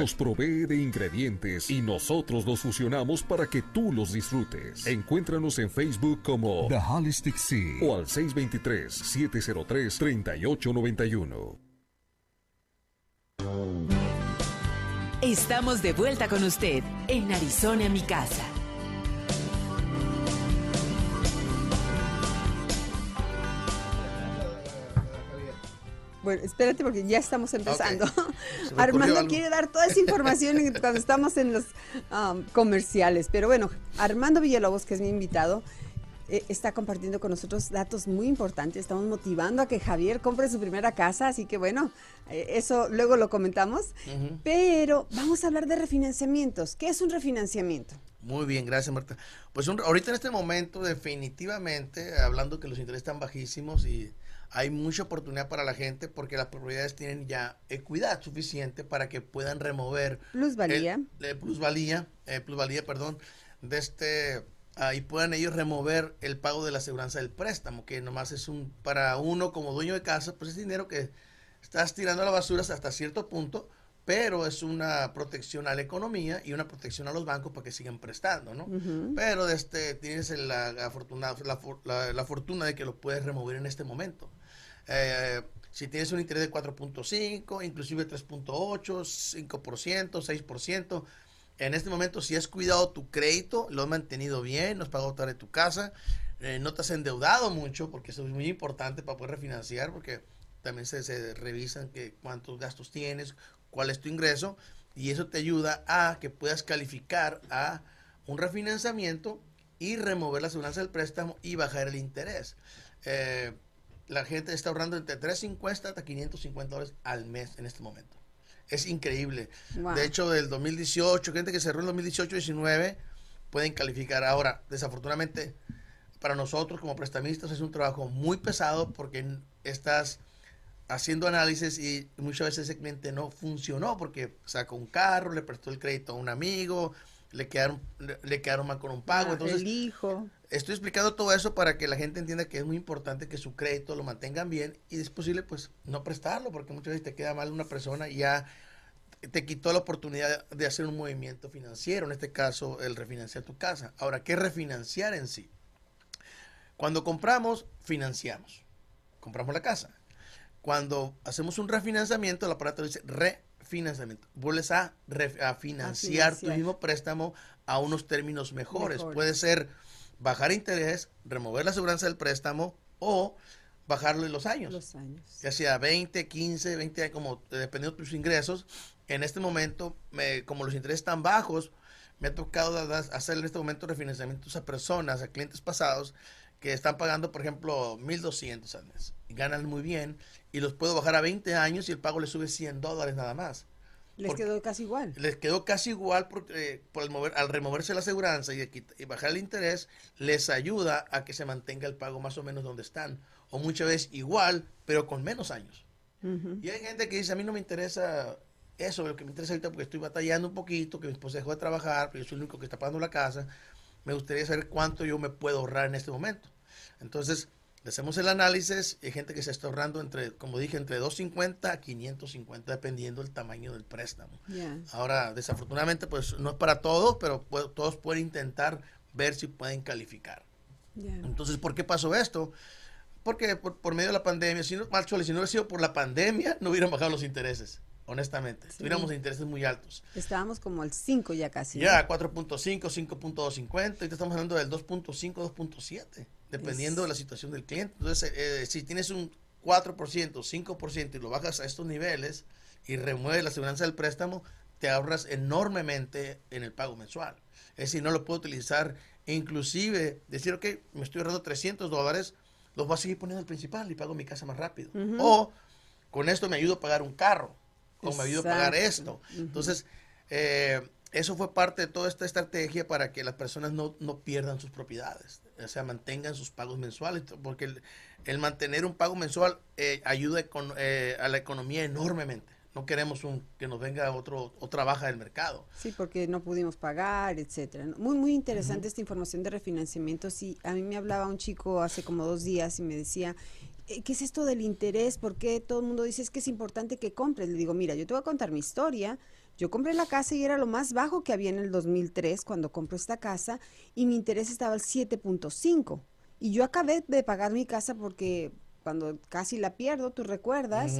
nos provee de ingredientes y nosotros los fusionamos para que tú los disfrutes. Encuéntranos en Facebook como The Holistic Sea o al 623-703-3891. Estamos de vuelta con usted en Arizona mi casa. Bueno, espérate porque ya estamos empezando. Armando quiere dar toda esa información cuando estamos en los um, comerciales. Pero bueno, Armando Villalobos, que es mi invitado, eh, está compartiendo con nosotros datos muy importantes. Estamos motivando a que Javier compre su primera casa, así que bueno, eh, eso luego lo comentamos. Pero vamos a hablar de refinanciamientos. ¿Qué es un refinanciamiento? Muy bien, gracias Marta. Pues un- ahorita en este momento definitivamente, hablando que los intereses están bajísimos y hay mucha oportunidad para la gente porque las propiedades tienen ya equidad suficiente para que puedan remover Plusvalía. el- el plusvalía, eh, plusvalía, perdón, de este ahí puedan ellos remover el pago de la aseguranza del préstamo, que nomás es un para uno como dueño de casa, pues es dinero que estás tirando a la basura hasta cierto punto, pero es una protección a la economía y una protección a los bancos para que sigan prestando, ¿no? Pero este, tienes la, la, for- la- la fortuna de que lo puedes remover en este momento. Eh, si tienes un interés de 4.5, inclusive 3.8, 5%, 6%, en este momento si has cuidado tu crédito, lo has mantenido bien, no has pagado tarde tu casa, eh, no te has endeudado mucho, porque eso es muy importante para poder refinanciar, porque también se, revisan que cuántos gastos tienes, cuál es tu ingreso, y eso te ayuda a que puedas calificar a un refinanciamiento y remover la aseguranza del préstamo y bajar el interés. Eh, la gente está ahorrando entre 350 hasta 550 dólares al mes en este momento. Es increíble. Wow. De hecho, del 18, gente que cerró en 2018-19 pueden calificar. Ahora, desafortunadamente, para nosotros como prestamistas es un trabajo muy pesado porque estás haciendo análisis y muchas veces ese cliente no funcionó porque sacó un carro, le prestó el crédito a un amigo, le quedaron, le, le quedaron mal con un pago. Ah, Entonces, el hijo. Estoy explicando todo eso para que la gente entienda que es muy importante que su crédito lo mantengan bien y es posible pues no prestarlo porque muchas veces te queda mal una persona y ya te quitó la oportunidad de hacer un movimiento financiero, en este caso el refinanciar tu casa. Ahora, ¿qué es refinanciar en sí? Cuando compramos, financiamos. Compramos la casa. Cuando hacemos un refinanciamiento, el aparato dice refinanciamiento. Vuelves a, re- a financiar tu financiar. mismo préstamo a unos términos mejores. Mejores. Puede ser bajar interés, remover la aseguranza del préstamo o bajarlo en los años Los años. ya sea 20, 15, 20 años, como eh, dependiendo de tus ingresos. En este momento, me- como los intereses están bajos, me ha tocado hacer en este momento refinanciamientos a personas, a clientes pasados, que están pagando, por ejemplo, 1.200 al mes. Y ganan muy bien y los puedo bajar a 20 años y el pago les sube 100 dólares nada más. Les quedó casi igual. Les quedó casi igual porque, eh, por el mover, al removerse la aseguranza y, bajar el interés, les ayuda a que se mantenga el pago más o menos donde están. O muchas veces igual, pero con menos años. Y hay gente que dice, a mí no me interesa eso, lo que me interesa ahorita porque estoy batallando un poquito, que mi esposa dejó de trabajar, pero yo soy el único que está pagando la casa. Me gustaría saber cuánto yo me puedo ahorrar en este momento. Entonces, le hacemos el análisis y hay gente que se está ahorrando entre, como dije, entre 250 a 550, dependiendo del tamaño del préstamo. Ahora, desafortunadamente, pues no es para todos, pero todos pueden intentar ver si pueden calificar. Entonces, ¿por qué pasó esto? Porque por, por medio de la pandemia, si no, si no hubiera sido por la pandemia, no hubieran bajado los intereses, honestamente. Sí. Tuviéramos intereses muy altos. Estábamos como al 5 ya casi. ¿no? Ya 4.5, 5.250, ahorita estamos hablando del 2.5, 2.7, dependiendo de la situación del cliente. Entonces, eh, si tienes un 4%, 5% y lo bajas a estos niveles y remueves la aseguranza del préstamo, te ahorras enormemente en el pago mensual. Es decir, no lo puedo utilizar, inclusive decir, ok, me estoy ahorrando 300 dólares, los voy a seguir poniendo al principal y pago mi casa más rápido. O con esto me ayudo a pagar un carro, o me ayudo a pagar esto. Entonces, eh, eso fue parte de toda esta estrategia para que las personas no, no pierdan sus propiedades, o sea, mantengan sus pagos mensuales, porque el, el mantener un pago mensual eh, ayuda con, eh, a la economía enormemente. No queremos un, que nos venga otro, otra baja del mercado. Sí, porque no pudimos pagar, etcétera. Muy, muy interesante esta información de refinanciamiento. Sí, a mí me hablaba un chico hace como dos días y me decía, eh, ¿qué es esto del interés? ¿Por qué todo el mundo dice es que es importante que compres? Le digo, mira, yo te voy a contar mi historia. Yo compré la casa y era lo más bajo que había en el 2003 cuando compré esta casa y mi interés estaba al 7.5. Y yo acabé de pagar mi casa porque cuando casi la pierdo, tú recuerdas,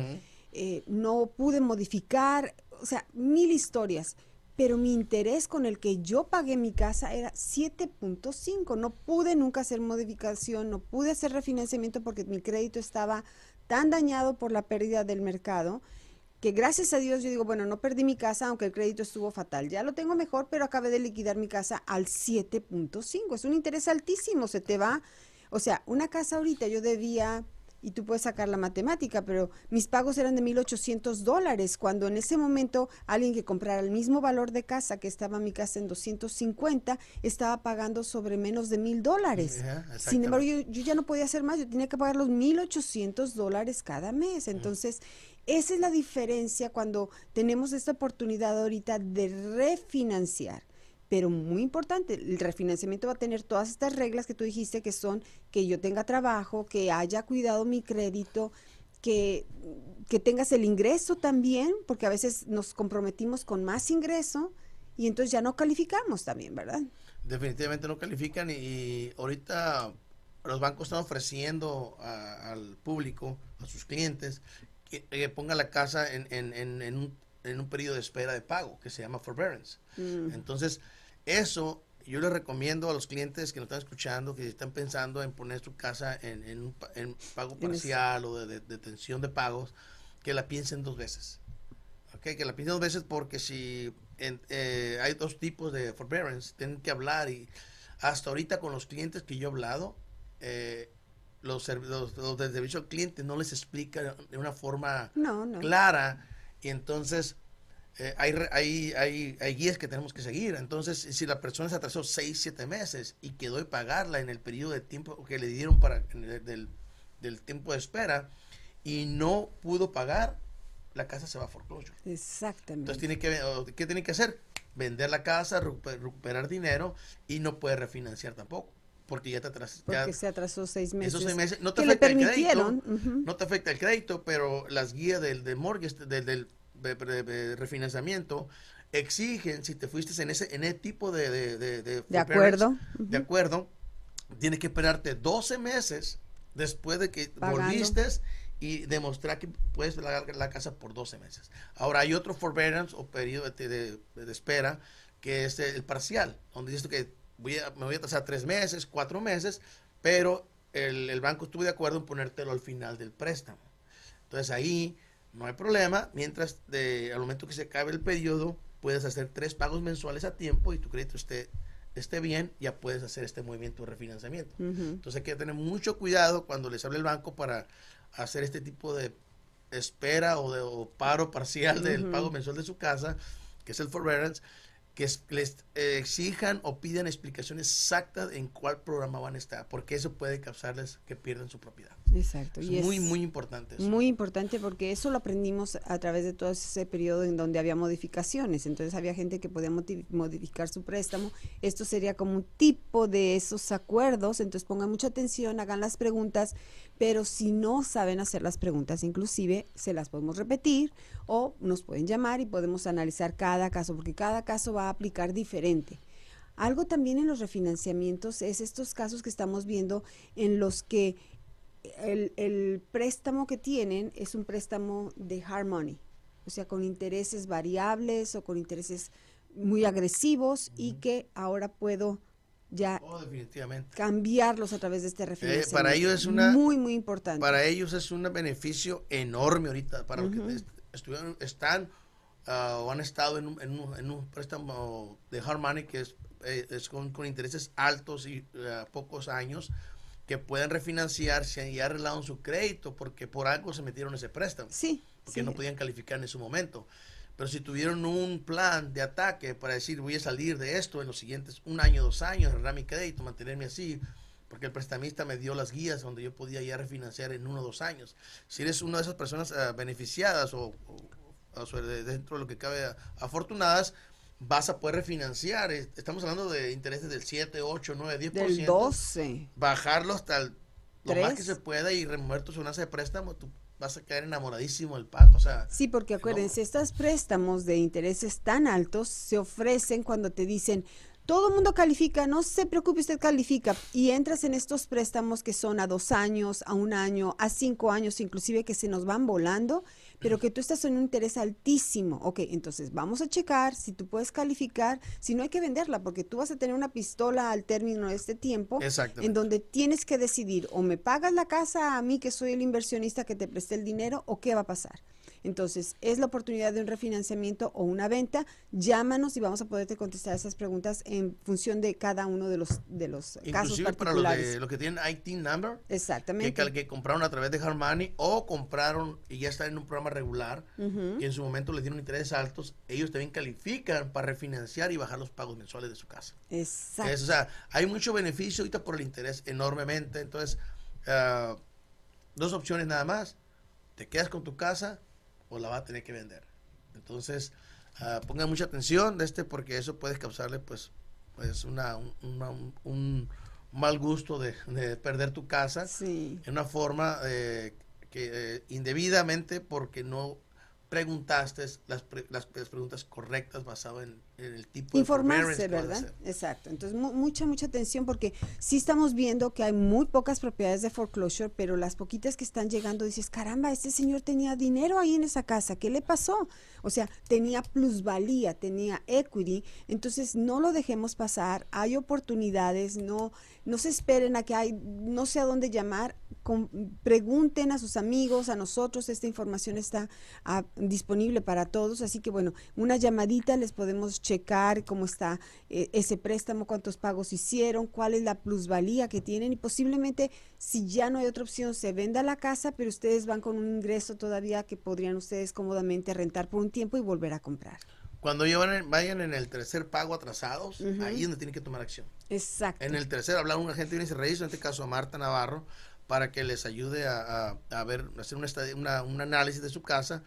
eh, no pude modificar, o sea, mil historias. Pero mi interés con el que yo pagué mi casa era 7.5. No pude nunca hacer modificación, no pude hacer refinanciamiento porque mi crédito estaba tan dañado por la pérdida del mercado que gracias a Dios yo digo, bueno, no perdí mi casa aunque el crédito estuvo fatal. Ya lo tengo mejor, pero acabé de liquidar mi casa al 7.5. Es un interés altísimo, se te va. O sea, una casa ahorita yo debía, y tú puedes sacar la matemática, pero mis pagos eran de 1.800 dólares, cuando en ese momento alguien que comprara el mismo valor de casa, que estaba mi casa en 250, estaba pagando sobre menos de mil dólares. Ajá, Sin embargo, yo, yo ya no podía hacer más, yo tenía que pagar los 1.800 dólares cada mes. Entonces, esa es la diferencia cuando tenemos esta oportunidad ahorita de refinanciar. Pero muy importante, el refinanciamiento va a tener todas estas reglas que tú dijiste, que son que yo tenga trabajo, que haya cuidado mi crédito, que, que tengas el ingreso también, porque a veces nos comprometimos con más ingreso y entonces ya no calificamos también, ¿verdad? Definitivamente no califican y, ahorita los bancos están ofreciendo al público, a sus clientes, que, que ponga la casa en, en- en- en un, en un periodo de espera de pago que se llama forbearance. Mm. Entonces, eso yo les recomiendo a los clientes que nos están escuchando, que están pensando en poner su casa en, en un en pago En parcial o de, de- de pagos, que la piensen dos veces. ¿ok? ok, que la piensen dos veces porque si eh, hay dos tipos de forbearance, tienen que hablar y hasta ahorita con los clientes que yo he hablado, eh, los, los, los, de servicio al cliente no les explica de una forma clara y entonces eh, hay, hay, hay, hay, guías que tenemos que seguir. Entonces, si la persona se atrasó 6, 7 meses y quedó de pagarla en el periodo de tiempo que le dieron para del, del, tiempo de espera y no pudo pagar, la casa se va a foreclosure. Exactamente. Entonces, tiene que, ¿qué tiene que hacer? Vender la casa, recuperar dinero y no puede refinanciar tampoco porque ya te atrasó. Porque se atrasó seis meses. Esos seis meses no te afecta el crédito. No te afecta el crédito, pero las guías del, del mortgage, del, del de, refinanciamiento exigen, si te fuiste en ese, en ese tipo de... De, de, acuerdo. De acuerdo, tienes que esperarte 12 meses después de que volviste y demostrar que puedes pagar la casa por 12 meses. Ahora hay otro forbearance o periodo de, espera que es el parcial, donde dices que voy a, me voy a atrasar tres meses, cuatro meses, pero el, el banco estuvo de acuerdo en ponértelo al final del préstamo. Entonces ahí no hay problema, mientras de, al momento que se acabe el periodo, puedes hacer tres pagos mensuales a tiempo y tu crédito esté, esté bien, ya puedes hacer este movimiento de refinanciamiento. Entonces hay que tener mucho cuidado cuando les hable el banco para hacer este tipo de espera o de paro parcial del pago mensual de su casa, que es el forbearance, que les eh, exijan o pidan explicaciones exactas en cuál programa van a estar, porque eso puede causarles que pierdan su propiedad. Exacto. Es muy, muy importante. Muy importante porque eso lo aprendimos a través de todo ese periodo en donde había modificaciones. Entonces había gente que podía modificar su préstamo. Esto sería como un tipo de esos acuerdos. Entonces pongan mucha atención, hagan las preguntas, pero si no saben hacer las preguntas, inclusive se las podemos repetir o nos pueden llamar y podemos analizar cada caso, porque cada caso va a aplicar diferente. Algo también en los refinanciamientos es estos casos que estamos viendo en los que el, préstamo que tienen es un préstamo de hard money, o sea, con intereses variables o con intereses muy agresivos y que ahora puedo ya oh, cambiarlos a través de este refinanciamiento. Eh, para ellos es una muy muy importante. Para ellos es un beneficio enorme ahorita para los que estuvieron están ah, o han estado en un, en, un, préstamo de hard money que es, eh, es con, intereses altos y uh, pocos años que pueden refinanciarse y arreglaron su crédito porque por algo se metieron ese préstamo. Sí. Porque no podían calificar en su momento. Pero si tuvieron un plan de ataque para decir voy a salir de esto en los siguientes un año, dos años, arreglar mi crédito, mantenerme así, porque el prestamista me dio las guías donde yo podía ya refinanciar en uno o dos años. Si eres una de esas personas uh, beneficiadas o, o, dentro de lo que cabe afortunadas, vas a poder refinanciar. Estamos hablando de intereses del 7, 8, 9, 10%. Del 12. Bajarlo hasta lo más que se pueda y remover tu zona de préstamo, tú vas a quedar enamoradísimo del pago. O sea, sí, porque acuérdense, estos préstamos de intereses tan altos se ofrecen cuando te dicen, todo el mundo califica, no se preocupe, usted califica y entras en estos préstamos que son a dos años, a un año, a cinco años, inclusive que se nos van volando pero que tú estás en un interés altísimo. Ok, entonces vamos a checar si tú puedes calificar, si no hay que venderla, porque tú vas a tener una pistola al término de este tiempo, en donde tienes que decidir o me pagas la casa a mí, que soy el inversionista que te presté el dinero, o qué va a pasar. Entonces, es la oportunidad de un refinanciamiento o una venta. Llámanos y vamos a poderte contestar esas preguntas en función de cada uno de los de los casos particulares. para los, que tienen IT number. Exactamente. Que, que compraron a través de Harmony o compraron y ya están en un programa regular y en su momento les dieron intereses altos, ellos también califican para refinanciar y bajar los pagos mensuales de su casa. Exacto. o sea, hay mucho beneficio ahorita por el interés enormemente. Entonces, uh, dos opciones nada más. Te quedas con tu casa o la va a tener que vender. Entonces, uh, pongan mucha atención de este porque eso puede causarle pues, pues una, un, mal gusto de, perder tu casa sí. en una forma eh, que eh, indebidamente porque no preguntaste las, las, preguntas correctas basado en, el tipo informarse, ¿verdad? Exacto. Entonces, mucha, mucha atención porque sí estamos viendo que hay muy pocas propiedades de foreclosure, pero las poquitas que están llegando dices, caramba, este señor tenía dinero ahí en esa casa, ¿qué le pasó? O sea, tenía plusvalía, tenía equity, entonces no lo dejemos pasar, hay oportunidades, no, no se esperen a que hay, no sé a dónde llamar, pregunten a sus amigos, a nosotros, esta información está ah, disponible para todos, así que bueno, una llamadita les podemos checar cómo está eh, ese préstamo, cuántos pagos hicieron, cuál es la plusvalía que tienen y posiblemente si ya no hay otra opción se venda la casa, pero ustedes van con un ingreso todavía que podrían ustedes cómodamente rentar por un tiempo y volver a comprar. Cuando vayan en el tercer pago atrasados, ahí es donde tienen que tomar acción. Exacto. En el tercer, hablar un agente de bienes en este caso a Marta Navarro, para que les ayude a, ver, hacer un análisis de su casa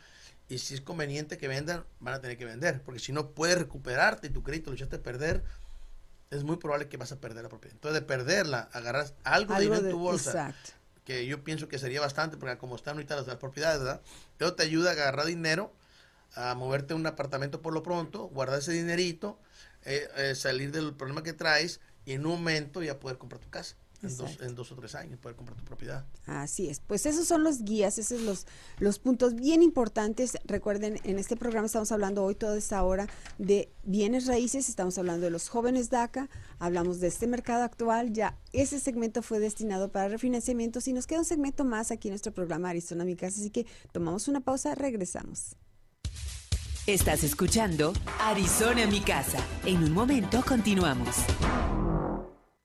y si es conveniente que vendan, van a tener que vender, porque si no puedes recuperarte y tu crédito lo echaste a perder, es muy probable que vas a perder la propiedad. Entonces, de perderla, agarras algo, de dinero en tu bolsa, que yo pienso que sería bastante, porque como están ahorita las, propiedades, ¿verdad? Eso te ayuda a agarrar dinero a moverte a un apartamento por lo pronto, guardar ese dinerito, eh, eh, salir del problema que traes y en un momento ya poder comprar tu casa. En dos, en dos, o tres años poder comprar tu propiedad. Así es, pues esos son los guías, esos son los, los puntos bien importantes. Recuerden, en este programa estamos hablando hoy toda esta hora de bienes raíces, estamos hablando de los jóvenes DACA, hablamos de este mercado actual, ya ese segmento fue destinado para refinanciamientos y nos queda un segmento más aquí en nuestro programa Arizona Mi Casa, así que tomamos una pausa, regresamos. Estás escuchando Arizona mi casa. En un momento continuamos.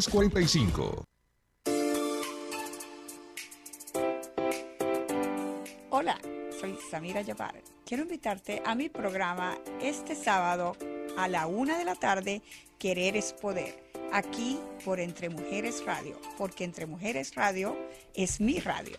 345. Hola, soy Samira Yabar. Quiero invitarte a mi programa este sábado a la una de la tarde, Querer es Poder, aquí por Entre Mujeres Radio, porque Entre Mujeres Radio es mi radio.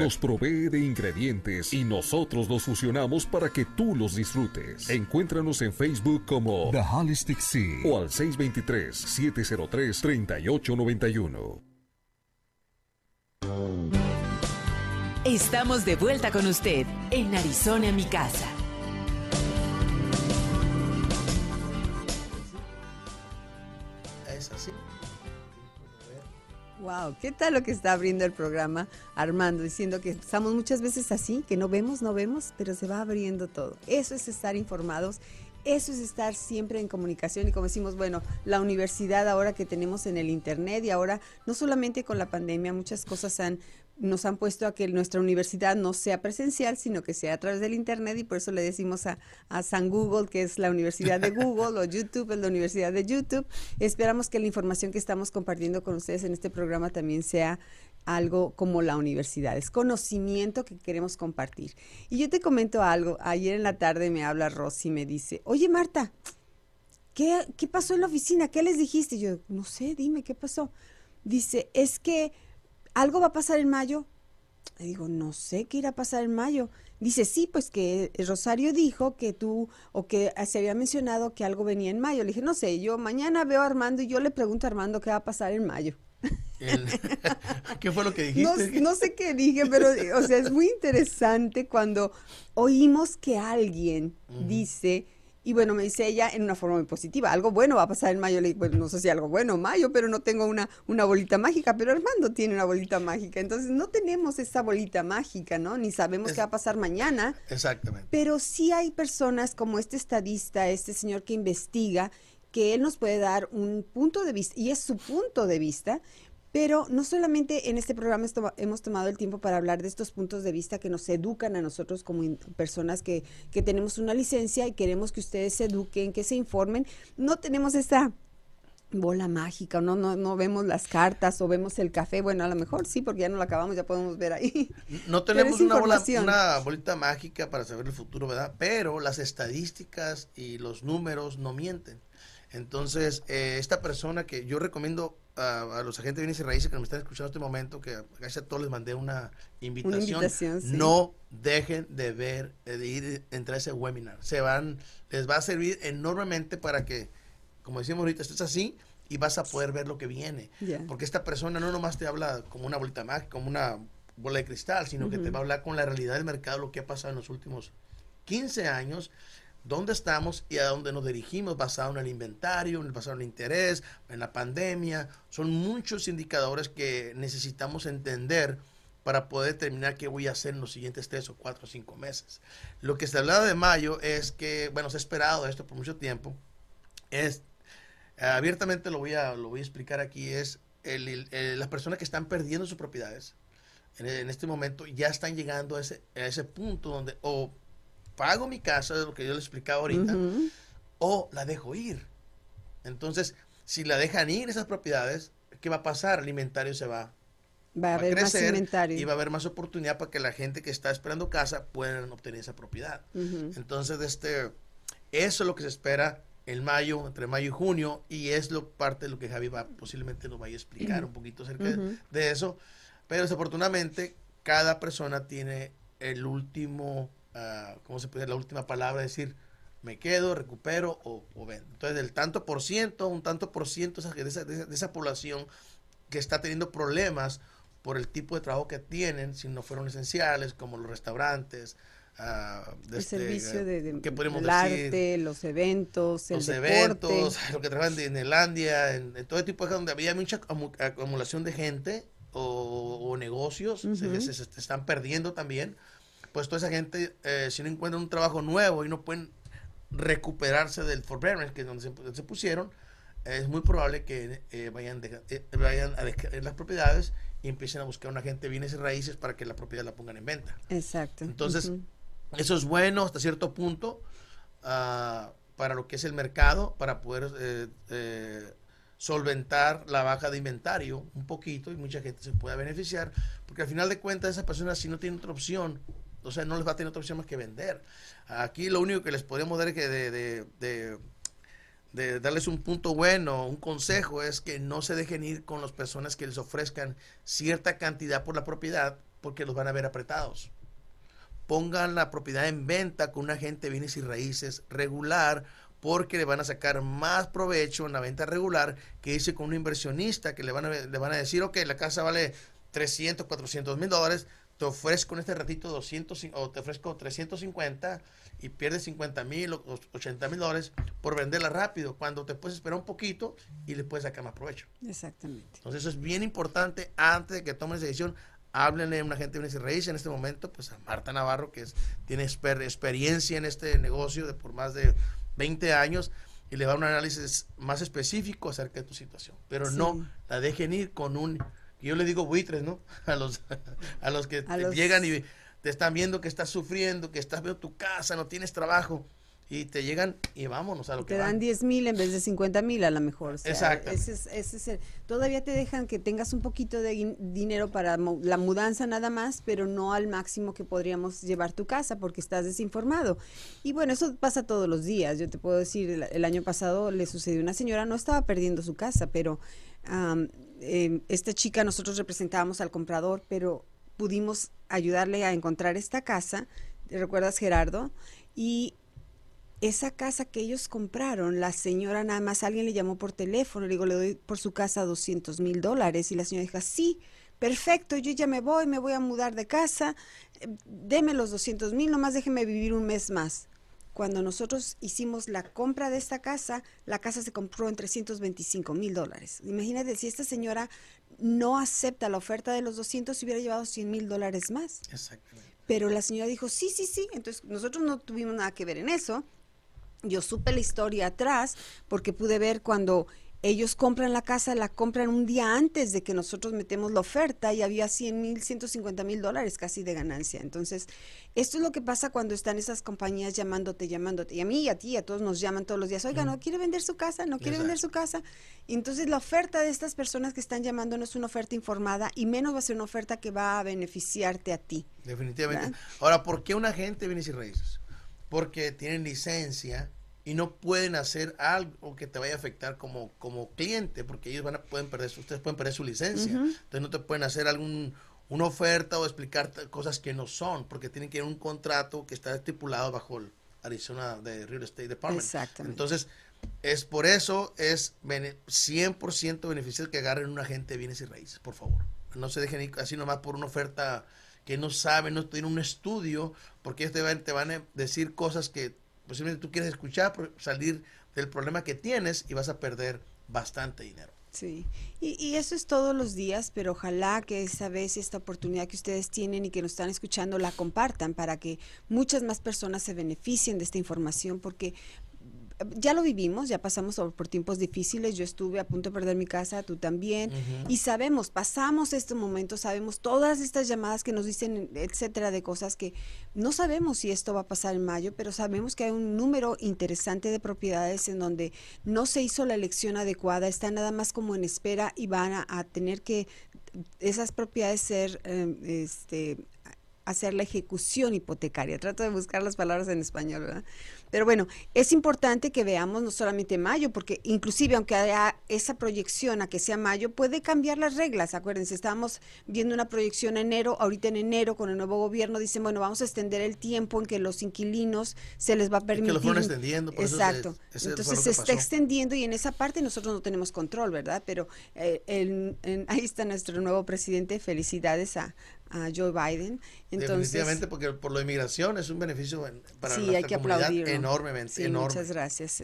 nos provee de ingredientes y nosotros los fusionamos para que tú los disfrutes. Encuéntranos en Facebook como The Holistic Sea o al 623-703-3891. Estamos de vuelta con usted en Arizona, mi casa. Wow, ¿qué tal lo que está abriendo el programa Armando? Diciendo que estamos muchas veces así, que no vemos, no vemos, pero se va abriendo todo. Eso es estar informados eso es estar siempre en comunicación y como decimos, bueno, la universidad ahora que tenemos en el Internet y ahora no solamente con la pandemia, muchas cosas han nos han puesto a que nuestra universidad no sea presencial, sino que sea a través del Internet y por eso le decimos a, San Google, que es la Universidad de Google, o YouTube es la Universidad de YouTube. Esperamos que la información que estamos compartiendo con ustedes en este programa también sea algo como la universidad, es conocimiento que queremos compartir. Y yo te comento algo, ayer en la tarde me habla Rosy y me dice, oye Marta, ¿qué, ¿qué pasó en la oficina? ¿Qué les dijiste? yo, no sé, dime, ¿qué pasó? Dice, es que ¿algo va a pasar en mayo? Le digo, no sé qué irá a pasar en mayo. Dice, sí, pues que Rosario dijo que tú, o que se había mencionado que algo venía en mayo. Le dije, no sé, yo mañana veo a Armando y yo le pregunto a Armando qué va a pasar en mayo. ¿Qué fue lo que dijiste? No, sé qué dije, pero, o sea, es muy interesante cuando oímos que alguien dice Y bueno, me dice ella en una forma muy positiva, algo bueno va a pasar en mayo. Le digo, bueno, no sé si algo bueno mayo, pero no tengo una, una bolita mágica, pero Armando tiene una bolita mágica. Entonces no tenemos esa bolita mágica, ¿no? Ni sabemos Es- qué va a pasar mañana. Exactamente. Pero sí hay personas como este estadista, este señor que investiga, que él nos puede dar un punto de vista, y es su punto de vista, pero no solamente en este programa esto- hemos tomado el tiempo para hablar de estos puntos de vista que nos educan a nosotros como in- personas que, que tenemos una licencia y queremos que ustedes se eduquen, que se informen. No tenemos esa bola mágica, no, no, no vemos las cartas o vemos el café, bueno, a lo mejor sí, porque ya no lo acabamos, ya podemos ver ahí. No tenemos una, bola- una bolita mágica para saber el futuro, ¿verdad? Pero las estadísticas y los números no mienten. Entonces, eh, esta persona que yo recomiendo a, a los agentes de bienes y raíces que me están escuchando en este momento, que gracias a todos les mandé una invitación, invitación, sí. no dejen de ver, eh, de ir, entrar a ese webinar. Se van, les va a servir enormemente para que, como decimos ahorita, estés así y vas a poder ver lo que viene. Ya. Porque esta persona no nomás te habla como una bolita mágica, como una bola de cristal, sino que te va a hablar con la realidad del mercado, lo que ha pasado en los últimos 15 años, dónde estamos y a dónde nos dirigimos, basado en el inventario, basado en el interés, en la pandemia. Son muchos indicadores que necesitamos entender para poder determinar qué voy a hacer en los siguientes tres o cuatro o cinco meses. Lo que se hablaba de mayo es que, bueno, se ha esperado esto por mucho tiempo, es eh, abiertamente lo voy a lo voy a explicar aquí es las personas que están perdiendo sus propiedades en, en este momento ya están llegando a ese, a ese punto donde o pago mi casa de lo que yo les explicaba ahorita Ujú. o la dejo ir entonces si la dejan ir esas propiedades qué va a pasar el inventario se va Va a haber más crecer inventario. y va a haber más oportunidad para que la gente que está esperando casa puedan obtener esa propiedad Ujú. entonces, este, eso es lo que se espera en mayo, entre mayo y junio, y es lo parte de lo que Javi va, posiblemente nos vaya a explicar un poquito acerca de- de, eso. Pero desafortunadamente, cada persona tiene el último, ah, ¿cómo se puede decir? La última palabra, decir, me quedo, recupero o, o vendo. Entonces, del tanto por ciento, un tanto por ciento de esa, de esa- de esa- población que está teniendo problemas por el tipo de trabajo que tienen, si no fueron esenciales, como los restaurantes, de el este, servicio de, de- ¿qué podemos del decir? arte, los eventos, el los deporte. eventos, lo que trabajan de Disneylandia, en, en todo tipo de cosas donde había mucha acumulación de gente o, o negocios, se- se están perdiendo también. Pues toda esa gente, eh, si no encuentran un trabajo nuevo y no pueden recuperarse del forbearance, que es donde se, se pusieron, es muy probable que eh, vayan, deja- eh, vayan a dejar las propiedades y empiecen a buscar un agente de bienes y raíces para que la propiedad la pongan en venta. Exacto. Entonces, eso es bueno hasta cierto punto ah, para lo que es el mercado, para poder eh, solventar la baja de inventario un poquito y mucha gente se pueda beneficiar, porque al final de cuentas esas personas si no tienen otra opción, o sea, no les va a tener otra opción más que vender. Aquí lo único que les podemos dar es que de, darles un punto bueno, un consejo es que no se dejen ir con las personas que les ofrezcan cierta cantidad por la propiedad porque los van a ver apretados pongan la propiedad en venta con un agente de bienes y raíces regular porque le van a sacar más provecho en la venta regular que irse con un inversionista que le van a, le van a decir, ok, la casa vale 300, 400 mil dólares, te ofrezco en este ratito 200 o te ofrezco 350 y pierdes 50 mil o 80 mil dólares por venderla rápido, cuando te puedes esperar un poquito y le puedes sacar más provecho. Exactamente. Entonces eso es bien importante antes de que tomen esa decisión. Háblenle a una gente de bienes y raíces en este momento, pues a Marta Navarro, que es, tiene exper- experiencia en este negocio de por más de 20 años y le va a un análisis más específico acerca de tu situación. Pero Sí. no la dejen ir con un, yo le digo buitres, ¿no? A los, a los que A los- llegan y te están viendo que estás sufriendo, que estás viendo tu casa, no tienes trabajo y te llegan y vámonos a lo que Te dan van. 10 mil en vez de 50 mil a lo mejor. o sea, Exactamente. Ese es, ese es el- todavía te dejan que tengas un poquito de dinero para la mudanza nada más, pero no al máximo que podríamos llevar tu casa porque estás desinformado. Y bueno, eso pasa todos los días. Yo te puedo decir, el, el año pasado le sucedió a una señora, no estaba perdiendo su casa, pero am, em, esta chica nosotros representábamos al comprador, pero pudimos ayudarle a encontrar esta casa. ¿Te recuerdas, Gerardo? Y esa casa que ellos compraron, la señora nada más, alguien le llamó por teléfono, le digo, le doy por su casa 200 mil dólares y la señora dijo, sí, perfecto, yo ya me voy, me voy a mudar de casa, eh, deme los 200 mil, nomás déjeme vivir un mes más. Cuando nosotros hicimos la compra de esta casa, la casa se compró en 325 mil dólares. Imagínate si esta señora no acepta la oferta de los 200, se hubiera llevado 100 mil dólares más. Exactamente. Pero la señora dijo, sí, sí, sí. Entonces nosotros no tuvimos nada que ver en eso. Yo supe la historia atrás porque pude ver cuando ellos compran la casa, la compran un día antes de que nosotros metemos la oferta y había 100 mil, 150 mil dólares casi de ganancia. Entonces, esto es lo que pasa cuando están esas compañías llamándote, llamándote. Y a mí y a ti, a todos nos llaman todos los días. Oiga, ¿no quiere vender su casa? ¿No quiere vender su casa? Y entonces la oferta de estas personas que están llamando no es una oferta informada y menos va a ser una oferta que va a beneficiarte a ti. Definitivamente. Ahora, ¿por qué una gente viene sin raíces? Porque tienen licencia y no pueden hacer algo que te vaya a afectar como, como cliente, porque ellos van a, pueden perder, ustedes pueden perder su licencia. Entonces no te pueden hacer algún una oferta o explicar cosas que no son, porque tienen que ir a un contrato que está estipulado bajo el Arizona de Real Estate Department. Exactamente. Entonces, es por eso es 100% beneficioso que agarren un agente de bienes y raíces, por favor. No se dejen ir así nomás por una oferta que no saben, no tienen un estudio, porque ellos te van, te van a decir cosas que posiblemente tú quieres escuchar, salir del problema que tienes y vas a perder bastante dinero. Sí, y, y, eso es todos los días, pero ojalá que esa vez, esta oportunidad que ustedes tienen y que nos están escuchando, la compartan para que muchas más personas se beneficien de esta información, porque ya lo vivimos, ya pasamos por, tiempos difíciles, yo estuve a punto de perder mi casa, tú también, y sabemos, pasamos estos momentos, sabemos todas estas llamadas que nos dicen, etcétera, de cosas que no sabemos si esto va a pasar en mayo, pero sabemos que hay un número interesante de propiedades en donde no se hizo la elección adecuada, están nada más como en espera y van a, tener que esas propiedades ser eh, este, hacer la ejecución hipotecaria. Trato de buscar las palabras en español, ¿verdad? Pero bueno, es importante que veamos no solamente mayo, porque inclusive aunque haya esa proyección a que sea mayo, puede cambiar las reglas. Acuérdense, estábamos viendo una proyección en enero, ahorita en enero con el nuevo gobierno dicen, bueno, vamos a extender el tiempo en que los inquilinos se les va a permitir. que lo fueron extendiendo. Por Exacto. Entonces se está extendiendo y en esa parte nosotros no tenemos control, ¿verdad? Pero eh, ahí está nuestro nuevo presidente. Felicidades a, a Joe Biden. Entonces, Definitivamente, porque por la inmigración es un beneficio para sí, hay que comunidad enormemente. Sí, muchas gracias.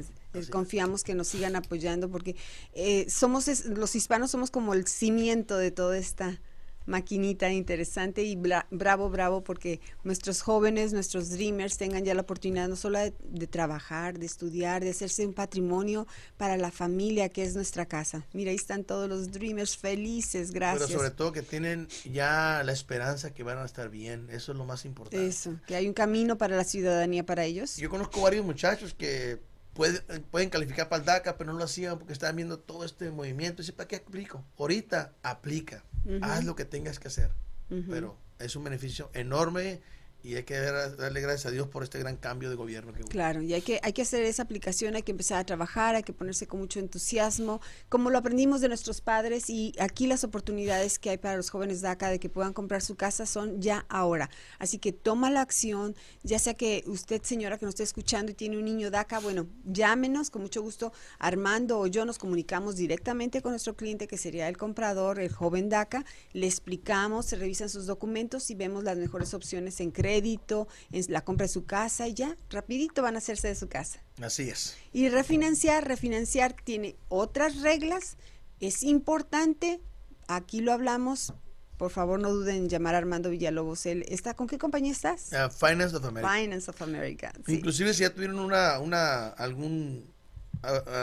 Confiamos que nos sigan apoyando porque eh, somos los hispanos somos como el cimiento de toda esta maquinita interesante y bravo, bravo, porque nuestros jóvenes, nuestros dreamers tengan ya la oportunidad no solo de, trabajar, de estudiar, de hacerse un patrimonio para la familia que es nuestra casa. Mira, ahí están todos los dreamers felices, gracias. Pero sobre todo que tienen ya la esperanza que van a estar bien, eso es lo más importante. Eso, que hay un camino para la ciudadanía para ellos. Yo conozco varios muchachos que pueden, pueden calificar para el DACA, pero no lo hacían porque estaban viendo todo este movimiento. Y ¿para qué aplico? Ahorita aplica haz lo que tengas que hacer. Pero es un beneficio enorme y hay que darle gracias a Dios por este gran cambio de gobierno que hubo. Claro, y hay que, hay que hacer esa aplicación, hay que empezar a trabajar, hay que ponerse con mucho entusiasmo, como lo aprendimos de nuestros padres y aquí las oportunidades que hay para los jóvenes de acá de que puedan comprar su casa son ya ahora. Así que toma la acción, ya sea que usted, señora, que nos esté escuchando y tiene un niño DACA, bueno, llámenos, con mucho gusto, Armando o yo nos comunicamos directamente con nuestro cliente, que sería el comprador, el joven DACA, le explicamos, se revisan sus documentos y vemos las mejores opciones en crédito crédito, en la compra de su casa y ya, rapidito van a hacerse de su casa. Así es. Y refinanciar, refinanciar tiene otras reglas, es importante, aquí lo hablamos, por favor no duden en llamar a Armando Villalobos. Él está, ¿Con qué compañía estás? Uh, Finance of America. Finance of America. Inclusive si ya tuvieron una, una algún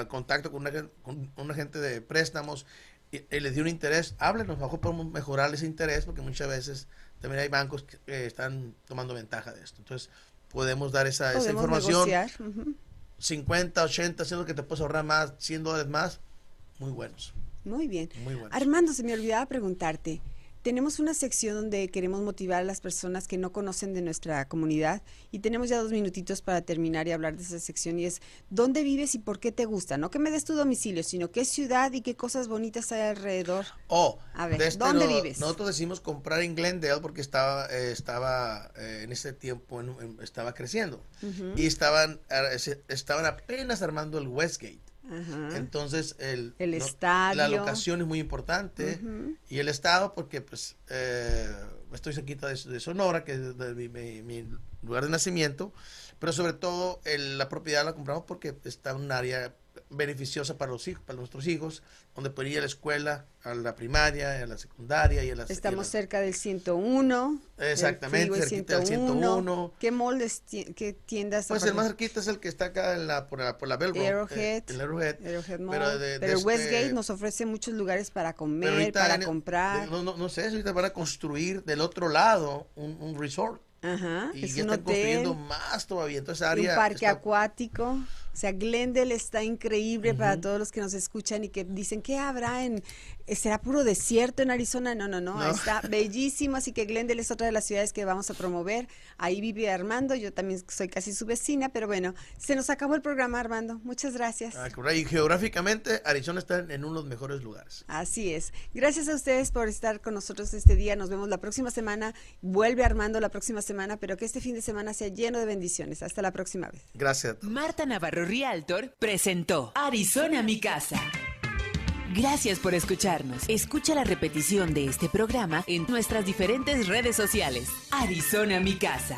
contacto con una, con un agente de préstamos y, les dio un interés, háblenos, mejor podemos mejorar ese interés porque muchas veces también hay bancos que están tomando ventaja de esto. Entonces, podemos dar esa, esa información. 50, 80, siendo que te puedes ahorrar más, 100 dólares más, muy buenos. Muy bien. Muy buenos. Armando, se me olvidaba preguntarte, tenemos una sección donde queremos motivar a las personas que no conocen de nuestra comunidad y tenemos ya dos minutitos para terminar y hablar de esa sección y es ¿dónde vives y por qué te gusta? No que me des tu domicilio, sino qué ciudad y qué cosas bonitas hay alrededor. Oh, a ver, este ¿dónde vives? Nosotros decimos comprar en Glendale porque estaba, eh, estaba eh, en ese tiempo estaba creciendo y estaban, eh, estaban apenas armando el Westgate. Entonces, el, el estadio. La locación es muy importante. Y el estado, porque pues eh, estoy cerquita de, Sonora, que es mi, lugar de nacimiento, pero sobre todo el- la propiedad la compramos porque está en un área beneficiosa para los hijos, para nuestros hijos, donde pueden ir a la escuela, a la primaria, a la secundaria y a la Estamos y a cerca del 101. del Exactamente, freeway cerquita del 101. ¿Qué moldes, qué tiendas? Pues el más cerquita es el que está acá en la, por la, por la Bell Road, eh, Arrowhead. el Arrowhead. Arrowhead Mall. Pero de- de Pero este- Westgate nos ofrece muchos lugares para comer, para en- comprar. No, no, no sé, ahorita van a construir del otro lado un, un resort. Ajá, Y es ya un están hotel. construyendo más todavía. Entonces, área un parque está- acuático. O sea, Glendale está increíble para todos los que nos escuchan y que dicen, ¿qué habrá en... eh, ¿Será puro desierto en Arizona? No, no, no, No. está bellísimo, así que Glendale es otra de las ciudades que vamos a promover. Ahí vive Armando, yo también soy casi su vecina, pero bueno, se nos acabó el programa, Armando. Muchas gracias. Ah. Y geográficamente, Arizona está en, en uno de los mejores lugares. Así es. Gracias a ustedes por estar con nosotros este día. Nos vemos la próxima semana. Vuelve Armando la próxima semana, pero que este fin de semana sea lleno de bendiciones. Hasta la próxima vez. Gracias a todos. Marta Navarro Rialtor presentó Arizona mi casa. Gracias por escucharnos. Escucha la repetición de este programa en nuestras diferentes redes sociales. Arizona mi casa.